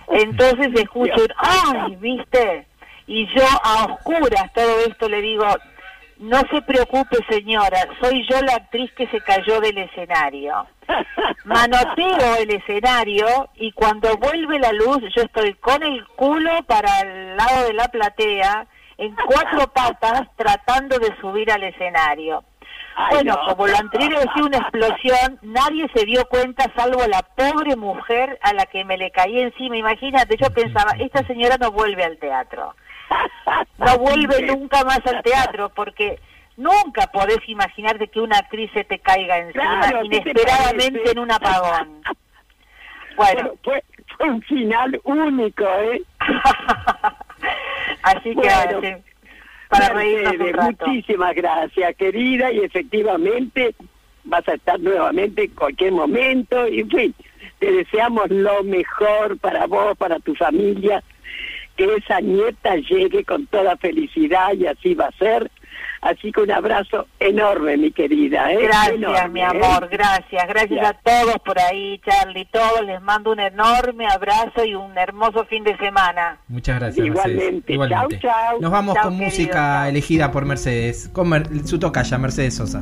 Entonces escucho, un, ¡ay! ¿Viste? Y yo a oscuras todo esto le digo, no se preocupe señora, soy yo la actriz que se cayó del escenario. Manoteo el escenario y cuando vuelve la luz yo estoy con el culo para el lado de la platea, en cuatro patas, tratando de subir al escenario. Ay, Bueno, no. como lo anterior decía una explosión, nadie se dio cuenta salvo la pobre mujer a la que me le caí encima. Imagínate, yo pensaba, esta señora no vuelve al teatro. No vuelve nunca más al teatro porque nunca podés imaginarte que una actriz se te caiga encima Claro, ¿qué te inesperadamente en un apagón. Bueno, Fue, fue un final único, ¿eh? así que Bueno, para reírnos un rato. Muchísimas gracias, querida, y efectivamente vas a estar nuevamente en cualquier momento. Y en fin, te deseamos lo mejor para vos, para tu familia, que esa nieta llegue con toda felicidad y así va a ser. Así que un abrazo enorme, mi querida. ¿eh? Gracias, Enorme, mi ¿eh? amor, gracias. Gracias Ya. a todos por ahí, Charlie, todos. Les mando un enorme abrazo y un hermoso fin de semana. Muchas gracias, Igualmente. Mercedes. Chau, chau. Nos vamos Chau, con querido, música elegida por Mercedes, con Mer- su tocaya, Mercedes Sosa.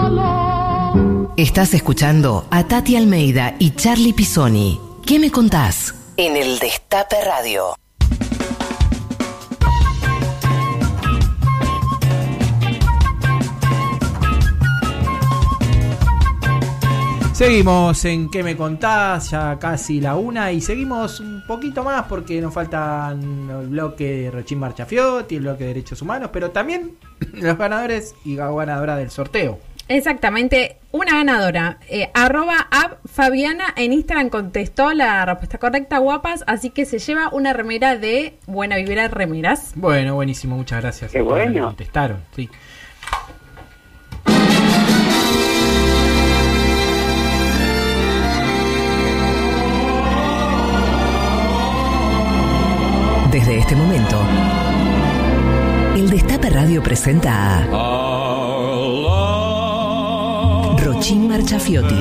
Estás escuchando a Tati Almeida y Charlie Pisoni. ¿Qué me contás? En el Destape Radio. Seguimos en ¿Qué me contás? Ya casi la una y seguimos un poquito más porque nos faltan el bloque de Rochín Marchafiotti, el bloque de Derechos Humanos, pero también los ganadores y la ganadora del sorteo. Exactamente, una ganadora. Eh, arroba app Fabiana en Instagram contestó la respuesta correcta, guapas, así que se lleva una remera de Buena Vibra Remeras. Bueno, buenísimo, muchas gracias. Qué bueno. Contestaron, sí. Desde este momento, el Destape Radio presenta a Rochín Marchafiotti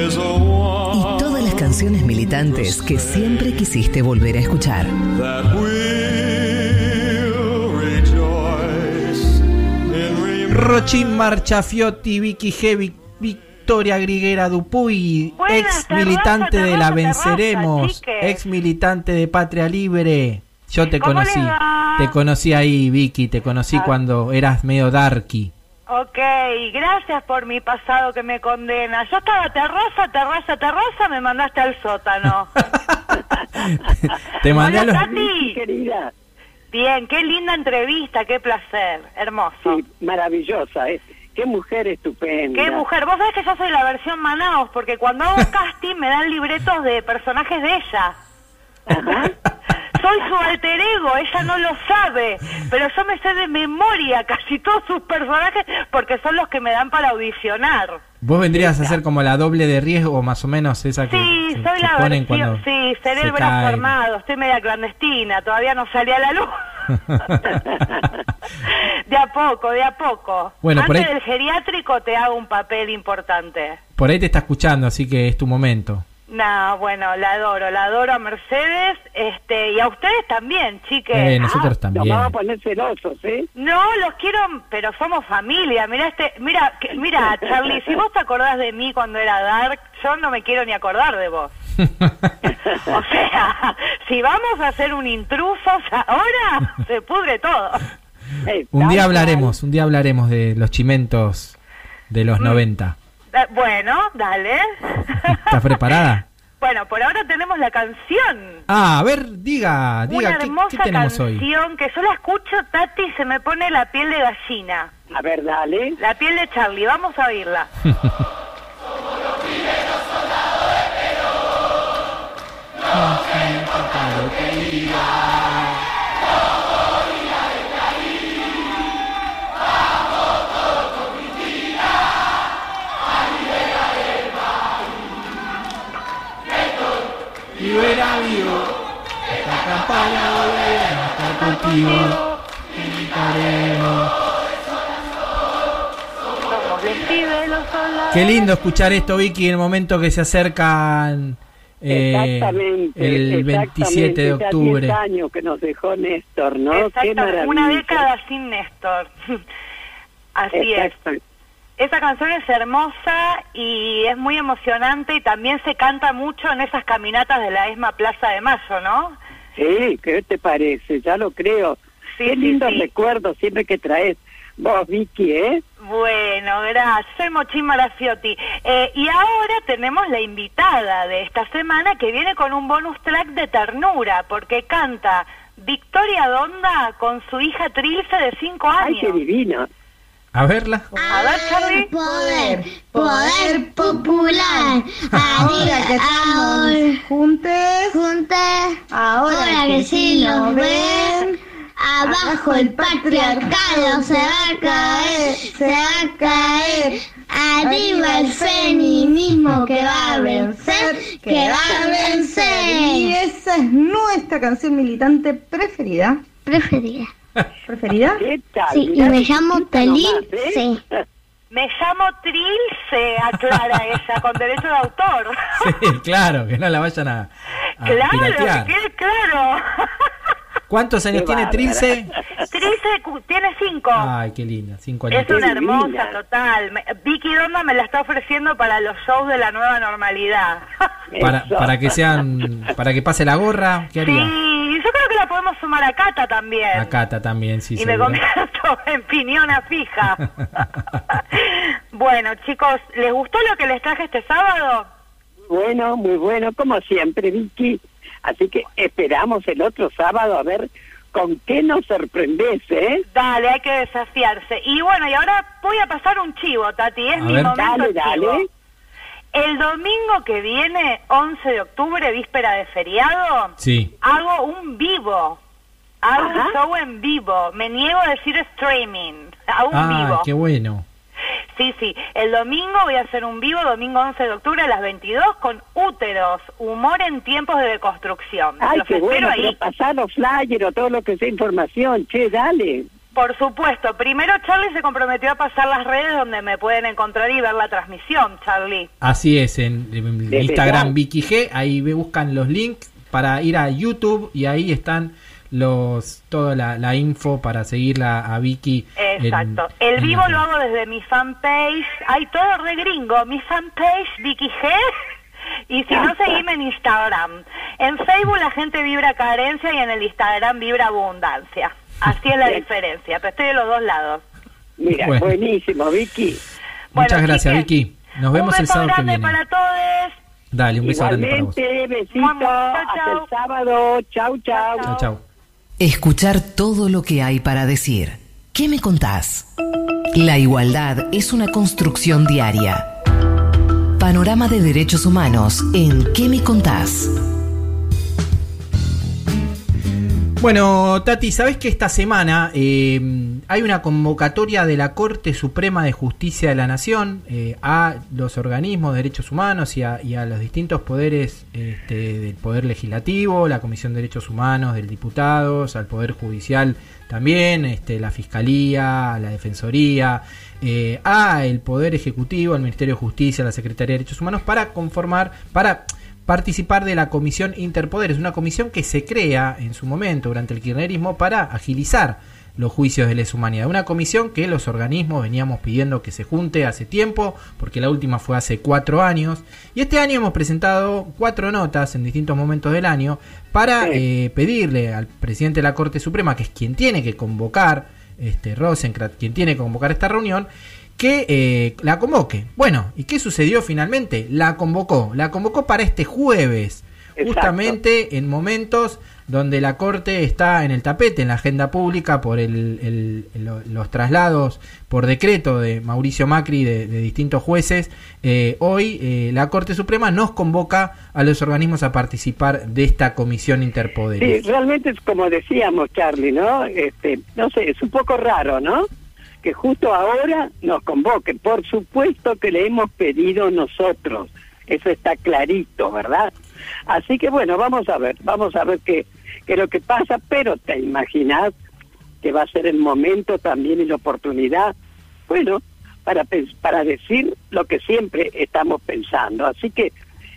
y todas las canciones militantes que siempre quisiste volver a escuchar. Rochín Marchafiotti, Vicky G, Vic- Victoria Griguera Dupuy, Buenas, ex militante terraza, de la Venceremos, ex militante de Patria Libre. Yo te ¿Cómo conocí, te conocí ahí, Vicky, te conocí Ah. cuando eras medio darky. Ok, gracias por mi pasado que me condena. Yo estaba terraza, terraza, terraza, me mandaste al sótano. Te mandé a Hola, los... Tati. Querida, Bien, qué linda entrevista, qué placer, hermoso. sí, maravillosa, ¿eh? Qué mujer estupenda. Qué mujer, vos sabés que yo soy la versión Manaos, porque cuando hago casting me dan libretos de personajes de ella. Soy su alter ego, ella no lo sabe, pero yo me sé de memoria casi todos sus personajes porque son los que me dan para audicionar. Vos vendrías a ser como la doble de riesgo, más o menos esa que Sí, se, soy se la ponen versión, cuando sí, seré se el brazo caen. armado, estoy media clandestina, todavía no salí a la luz. de a poco, de a poco. Bueno, por Antes ahí- del geriátrico te hago un papel importante. Por ahí te está escuchando, así que es tu momento. No, bueno, la adoro, la adoro a Mercedes, este, y a ustedes también, chiques. Eh, nosotros Nos también. vamos a poner celosos, ¿eh? No, los quiero, pero somos familia. Mira este, mira, que- mira, Charlie, si vos te acordás de mí cuando era Dark, yo no me quiero ni acordar de vos. O sea, si vamos a hacer un intrusos ahora, se pudre todo. Un día hablaremos, un día hablaremos de los chimentos de Mm. los 90. Eh, Bueno, dale. ¿Estás preparada? Bueno, por ahora tenemos la canción. Ah, a ver, diga, diga, Una ¿qué, hermosa qué tenemos hoy? canción que yo la escucho, Tati, y se me pone la piel de gallina. A ver, dale. La piel de Charlie, vamos a oírla. contigo. Qué lindo escuchar esto, Vicky, en el momento que se acercan eh, exactamente. el 27 de octubre. 10 años que nos dejó Néstor, ¿no? Qué Exactamente, maravilla. una década sin Néstor. Así es. Esa canción es hermosa y es muy emocionante y también se canta mucho en esas caminatas de la ESMA Plaza de Mayo, ¿no? Sí, ¿qué te parece? Ya lo creo. Sí, Qué sí, lindos sí. recuerdos siempre que traes vos, Vicky, ¿eh? Bueno, gracias. Soy Mochín Marafiotti. Eh, y ahora tenemos la invitada de esta semana que viene con un bonus track de ternura, porque canta Victoria Donda con su hija Trilce de 5 Ay, años. qué divino. A verla. A ver, Charlie. Poder, poder popular. Ahora que estamos juntes, juntes, ahora, que sí nos ven, Abajo el patriarcado se va a caer, se va a caer. Arriba el feminismo que va a vencer, que va a Y vencer. esa es nuestra canción militante preferida. Preferida. ¿Preferida? ¿Qué tal? Sí, y me llamo Trilce. ¿eh? Me llamo Trilce, aclara ella, con derecho de autor. Sí, claro, que no la vayan a, a claro, piratear. que quede claro. ¿Cuántos años Qué tiene. Trilce? Trilce tiene cinco. Ay, qué linda, cinco Es años. una hermosa, linda. total. Me- Vicky Donda me la está ofreciendo para los shows de la nueva normalidad. Para, para que sean, para que pase la gorra, ¿qué haría? Sí, yo creo que la podemos sumar a Cata también. A Cata también, sí, y me convierto en piñona fija. bueno, chicos, ¿les gustó lo que les traje este sábado? Bueno, muy bueno, como siempre, Vicky. Así que esperamos el otro sábado a ver con qué nos sorprendes, ¿eh? Dale, hay que desafiarse. Y bueno, y ahora voy a pasar un chivo, Tati. Es A mi ver. momento Dale, chivo. dale. El domingo que viene, 11 de octubre, víspera de feriado, Sí. hago un vivo. Hago Ajá. un show en vivo. Me niego a decir streaming. Hago un Ah, vivo. qué bueno. Sí, sí. El domingo voy a hacer un vivo, domingo 11 de octubre a las 22, con úteros, humor en tiempos de deconstrucción. Ay, Los qué espero bueno, ahí. pero pasar los flyers o todo lo que sea información, che, dale. Por supuesto. Primero Charlie se comprometió a pasar las redes donde me pueden encontrar y ver la transmisión, Charlie. Así es, en, Instagram. Vicky G, ahí ve- buscan los links para ir a YouTube y ahí están los toda la, la info para seguirla a Vicky. en- Exacto. El en vivo lo hago desde mi fanpage. Hay todo re gringo. Mi fanpage, Vicky G. Y si no, seguime en Instagram. En Facebook la gente vibra carencia y en el Instagram vibra abundancia. Así es la diferencia. Pero estoy de los dos lados. Mira, Bueno. buenísimo, Vicky. Bueno, Muchas gracias, Vicky. Nos vemos un el sábado que grande viene. para todos. Dale, un beso grande para vos. Igualmente, besito. Chau, hasta chau. el sábado. Chau, chau. Chao, chao. Escuchar todo lo que hay para decir. ¿Qué me contás? La igualdad es una construcción diaria. Panorama de Derechos Humanos en ¿Qué me contás? Bueno, Tati, ¿sabes que esta semana eh, hay una convocatoria de la Corte Suprema de Justicia de la Nación eh, a los organismos de derechos humanos y a, y a los distintos poderes este, del Poder Legislativo, la Comisión de Derechos Humanos del Diputados, al Poder Judicial también, este, la Fiscalía, la Defensoría, eh, a el Poder Ejecutivo, al Ministerio de Justicia, la Secretaría de Derechos Humanos para conformar, para participar de la Comisión Interpoderes, una comisión que se crea en su momento durante el kirchnerismo para agilizar los juicios de lesa humanidad. Una comisión que los organismos veníamos pidiendo que se junte hace tiempo, porque la última fue hace cuatro años. Y este año hemos presentado cuatro notas en distintos momentos del año para Sí. eh, pedirle al presidente de la Corte Suprema, que es quien tiene que convocar, este Rosenkrantz, quien tiene que convocar esta reunión, que eh, la convoque. Bueno, ¿y qué sucedió finalmente? La convocó, la convocó para este jueves, Exacto. justamente en momentos donde la Corte está en el tapete, en la agenda pública, por el, el- lo- los traslados por decreto de Mauricio Macri de, de distintos jueces. Eh, hoy eh, la Corte Suprema nos convoca a los organismos a participar de esta comisión Sí, interpoderes. realmente es como decíamos, Charlie, ¿no? Este, no sé, es un poco raro, ¿no? Que justo ahora nos convoquen. Por supuesto que le hemos pedido nosotros. Eso está clarito, ¿verdad? Así que bueno, vamos a ver, vamos a ver qué, qué es lo que pasa, pero te imaginas que va a ser el momento también y la oportunidad, bueno, para, para decir lo que siempre estamos pensando. Así que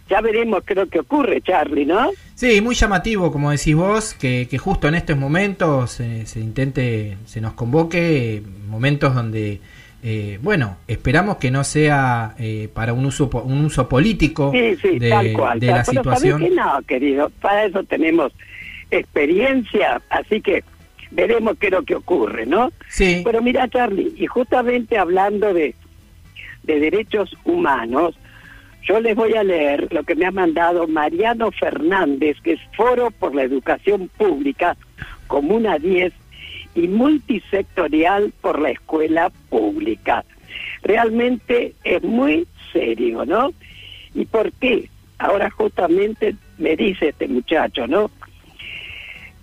ya veremos qué es lo que ocurre, Charlie, ¿no? Sí, muy llamativo, como decís vos, que, que justo en estos momentos se, se intente, se nos convoque, eh, momentos donde, eh, bueno, esperamos que no sea eh, para un uso un uso político Sí, sí, de, tal cual. de tal- la situación. ¿sabés qué? no, querido, para eso tenemos experiencia, así que veremos qué es lo que ocurre, ¿no? Sí. Pero mira, Charlie, y justamente hablando de, de derechos humanos, yo les voy a leer lo que me ha mandado Mariano Fernández, que es Foro por la Educación Pública, Comuna 10 y multisectorial por la escuela pública. Realmente es muy serio, ¿no? ¿Y por qué? Ahora justamente me dice este muchacho, ¿no?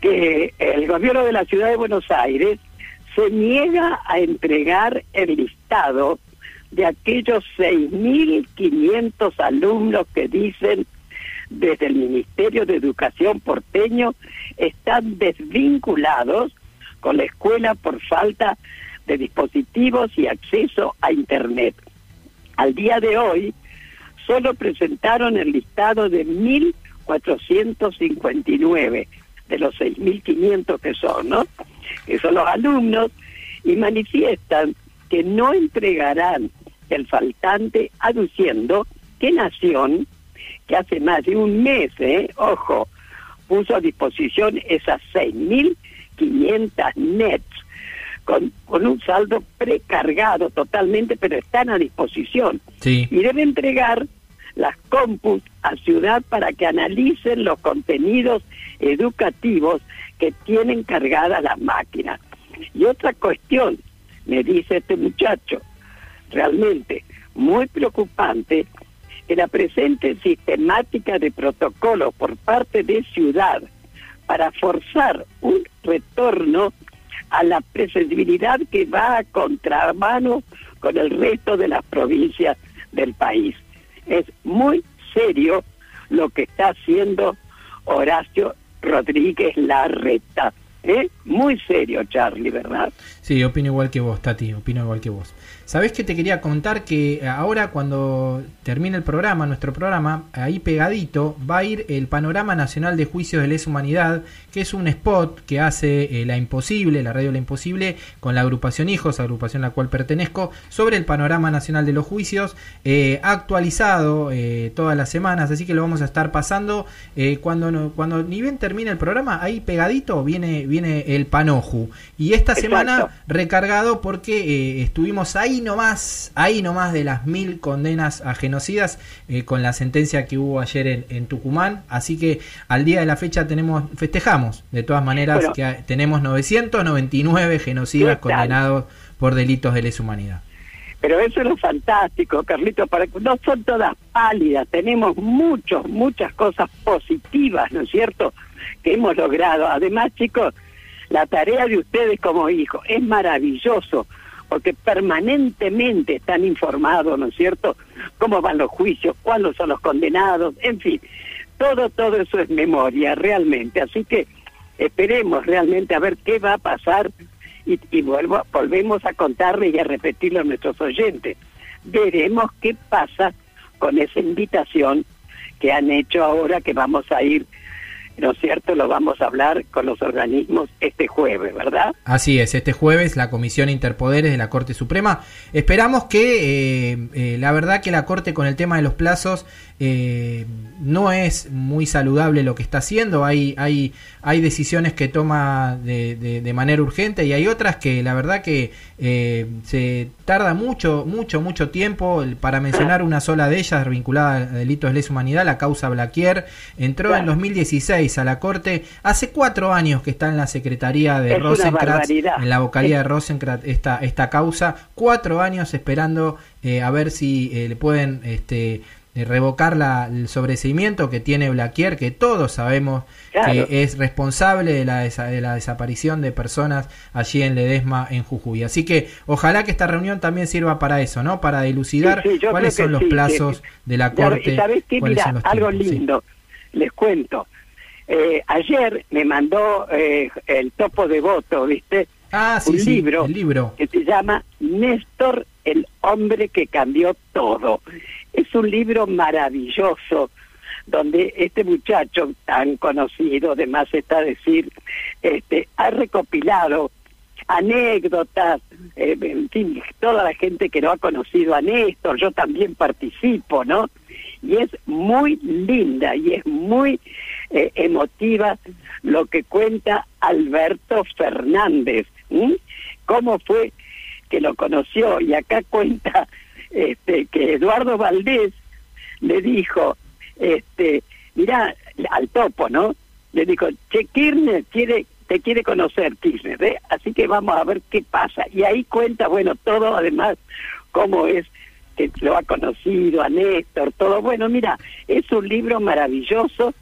Que el gobierno de la ciudad de Buenos Aires se niega a entregar el listado de aquellos 6.500 alumnos que dicen desde el Ministerio de Educación porteño están desvinculados con la escuela por falta de dispositivos y acceso a Internet. Al día de hoy, solo presentaron el listado de 1.459 de los 6.500 que son, ¿no? Que son los alumnos y manifiestan que no entregarán el faltante aduciendo que Nación, que hace más de un mes, ¿eh? ojo, puso a disposición esas 6.500 nets con, con un saldo precargado totalmente, pero están a disposición. Sí. Y debe entregar las compus a Ciudad para que analicen los contenidos educativos que tienen cargadas las máquinas. Y otra cuestión, me dice este muchacho, realmente muy preocupante, que la presente sistemática de protocolo por parte de Ciudad para forzar un retorno a la presensibilidad que va a contramano con el resto de las provincias del país. Es muy serio lo que está haciendo Horacio Rodríguez Larreta. ¿eh? Muy serio, Charlie, ¿verdad? Sí, opino igual que vos, Tati, opino igual que vos. ¿Sabés que te quería contar que ahora cuando termine el programa, nuestro programa, ahí pegadito va a ir el Panorama Nacional de Juicios de Lesa Humanidad, que es un spot que hace eh, La Imposible, la radio La Imposible, con la agrupación Hijos, agrupación a la cual pertenezco, sobre el Panorama Nacional de los Juicios, eh, actualizado eh, todas las semanas, así que lo vamos a estar pasando eh, cuando, cuando ni bien termine el programa, ahí pegadito viene, viene el Panoju. Y esta semana recargado porque eh, estuvimos ahí nomás, ahí nomás de las mil condenas a genocidas eh, con la sentencia que hubo ayer en, en Tucumán. Así que al día de la fecha tenemos, festejamos de todas maneras Bueno. que hay- tenemos 999 genocidas condenados por delitos de lesa humanidad. Pero eso es lo fantástico, Carlito, para no son todas pálidas, tenemos muchos, muchas cosas positivas, ¿no es cierto?, que hemos logrado. Además, chicos, la tarea de ustedes como hijos es maravilloso, porque permanentemente están informados, ¿no es cierto?, cómo van los juicios, cuáles son los condenados, en fin, todo, todo eso es memoria, realmente. Así que esperemos realmente a ver qué va a pasar y, y vuelvo, volvemos a contarle y a repetirlo a nuestros oyentes. Veremos qué pasa con esa invitación que han hecho ahora que vamos a ir, ¿no es cierto? Lo vamos a hablar con los organismos este jueves, ¿verdad? Así es, este jueves la Comisión Interpoderes de la Corte Suprema. Esperamos que, eh, eh, la verdad que la Corte con el tema de los plazos eh, no es muy saludable lo que está haciendo. Hay, hay, hay decisiones que toma de, de- de manera urgente y hay otras que la verdad que eh, se tarda mucho, mucho, mucho tiempo. Para mencionar una sola de ellas vinculada a delitos de lesa humanidad, la causa Blaquier, entró en 2016 a la Corte. Hace cuatro años que está en la Secretaría de Es en la vocalía de Rosenkrantz, esta, esta causa. Cuatro años esperando eh, a ver si eh, le pueden este, eh, revocar la, el sobreseimiento que tiene Blaquier, que todos sabemos Claro. que es responsable de la, desa- de la desaparición de personas allí en Ledesma, en Jujuy. Así que ojalá que esta reunión también sirva para eso, ¿no? Para dilucidar Sí, sí, yo cuáles son los sí, plazos que- de la Corte. ¿Y sabés qué? los algo lindo, les cuento. Eh, ayer me mandó eh, el topo de voto, ¿viste? Ah, sí, un sí, libro, el libro. que se llama Néstor, el hombre que cambió todo. Es un libro maravilloso donde este muchacho tan conocido, además está decir, este, ha recopilado anécdotas, eh, en fin, toda la gente que no ha conocido a Néstor, yo también participo, ¿no? Y es muy linda y es muy eh, emotiva lo que cuenta Alberto Fernández, cómo fue que lo conoció y acá cuenta este, que Eduardo Valdés le dijo, este, mira, al topo, ¿no? Le dijo, che, Kirchner quiere, te quiere conocer, Kirchner, ¿eh? así que vamos a ver qué pasa. Y ahí cuenta, bueno, todo además, cómo es que lo ha conocido, a Néstor, todo. Bueno, mira, es un libro maravilloso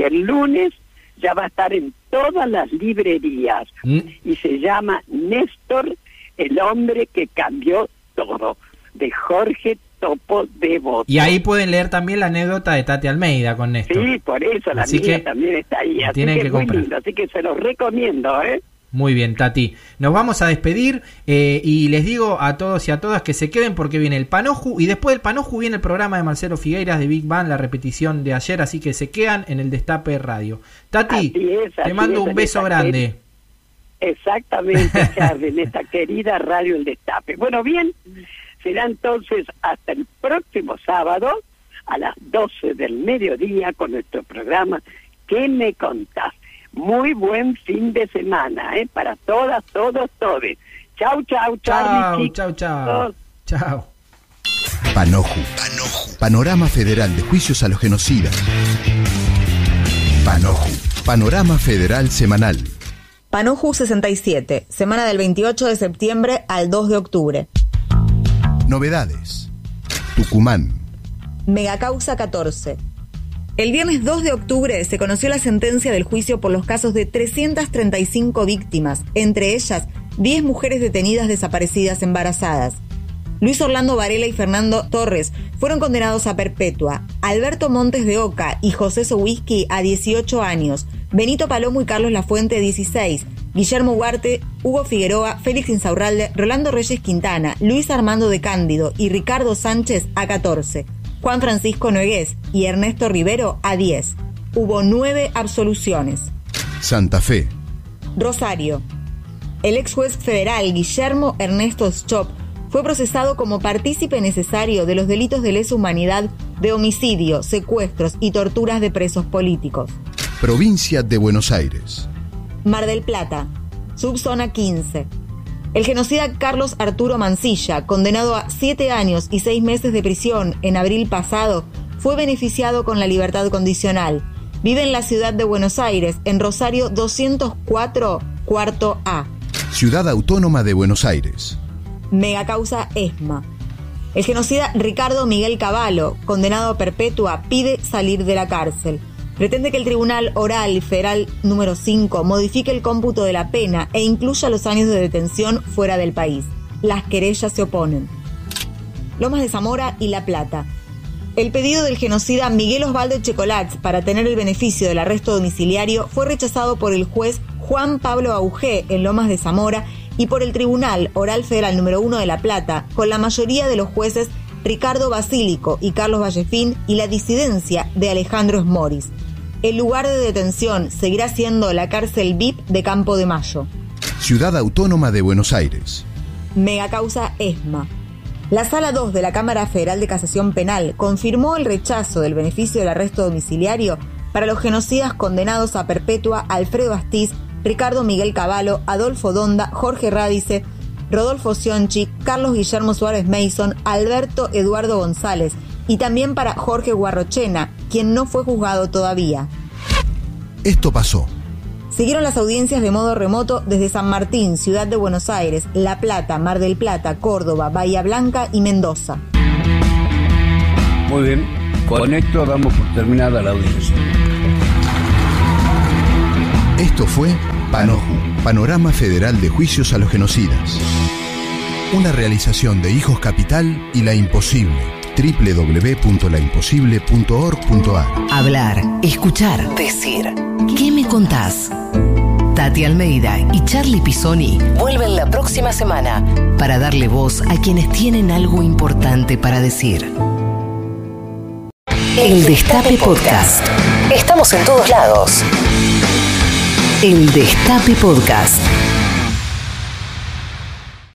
que el lunes ya va a estar en todas las librerías Mm. y se llama Néstor, el hombre que cambió todo, de Jorge Topo Devoto. Y ahí pueden leer también la anécdota de Tati Almeida con Néstor. Sí, por eso la Así mía que también está ahí. Así tienen que, que comprar. lindo, así que se los recomiendo, ¿eh? Muy bien, Tati. Nos vamos a despedir eh, y les digo a todos y a todas que se queden porque viene el Panoju y después del Panoju viene el programa de Marcelo Figueiras de Big Bang, la repetición de ayer, así que se quedan en el Destape Radio. Tati, es, te mando es, un beso grande. Exactamente, Charlie, en esta querida radio El Destape. Bueno, bien, será entonces hasta el próximo sábado a las 12 del mediodía con nuestro programa ¿Qué me contás? Muy buen fin de semana, ¿eh? Para todas, todos, todos. Chau, chau, Chao, Charlie. chao, chicos. chao. Chao. Panoju. Panorama Federal de Juicios a los Genocidas. Panoju. Panorama Federal Semanal. Panoju 67, semana del 28 de septiembre al 2 de octubre. Novedades. Tucumán. Megacausa 14. El viernes 2 de octubre se conoció la sentencia del juicio por los casos de 335 víctimas, entre ellas 10 mujeres detenidas desaparecidas embarazadas. Luis Orlando Varela y Fernando Torres fueron condenados a perpetua, Alberto Montes de Oca y José Sowisky a 18 años, Benito Palomo y Carlos Lafuente 16, Guillermo Huarte, Hugo Figueroa, Félix Insaurralde, Rolando Reyes Quintana, Luis Armando de Cándido y Ricardo Sánchez a 14, Juan Francisco Nogués y Ernesto Rivero a 10. Hubo nueve absoluciones. Santa Fe. Rosario. El ex juez federal Guillermo Ernesto Schop fue procesado como partícipe necesario de los delitos de lesa humanidad de homicidio, secuestros y torturas de presos políticos. Provincia de Buenos Aires. Mar del Plata, subzona 15. El genocida Carlos Arturo Mancilla, condenado a siete años y seis meses de prisión en abril pasado, fue beneficiado con la libertad condicional. Vive en la ciudad de Buenos Aires, en Rosario 204, cuarto A. Ciudad Autónoma de Buenos Aires. Megacausa ESMA. El genocida Ricardo Miguel Cavallo, condenado a perpetua, pide salir de la cárcel. Pretende que el Tribunal Oral Federal número 5 modifique el cómputo de la pena e incluya los años de detención fuera del país. Las querellas se oponen. Lomas de Zamora y La Plata. El pedido del genocida Miguel Osvaldo Checolats para tener el beneficio del arresto domiciliario fue rechazado por el juez Juan Pablo Augé en Lomas de Zamora y por el Tribunal Oral Federal número 1 de La Plata, con la mayoría de los jueces Ricardo Basílico y Carlos Vallefín y la disidencia de Alejandro Smoris. El lugar de detención seguirá siendo la cárcel VIP de Campo de Mayo. Ciudad Autónoma de Buenos Aires. Megacausa ESMA. La Sala 2 de la Cámara Federal de Casación Penal confirmó el rechazo del beneficio del arresto domiciliario para los genocidas condenados a perpetua Alfredo Astiz, Ricardo Miguel Cavallo, Adolfo Donda, Jorge Radice, Rodolfo Sionchi, Carlos Guillermo Suárez Mason, Alberto Eduardo González y también para Jorge Guarrochena, quien no fue juzgado todavía. Esto pasó. Siguieron las audiencias de modo remoto desde San Martín, Ciudad de Buenos Aires, La Plata, Mar del Plata, Córdoba, Bahía Blanca y Mendoza. Muy bien, con esto damos por terminada la audiencia. Esto fue Panoju, Panorama Federal de Juicios a los Genocidas. Una realización de Hijos Capital y La Imposible. www.laimposible.org.ar Hablar, escuchar, decir. ¿Qué me contás? Tati Almeida y Charlie Pisoni vuelven la próxima semana para darle voz a quienes tienen algo importante para decir. El Destape Podcast. Estamos en todos lados. El Destape Podcast.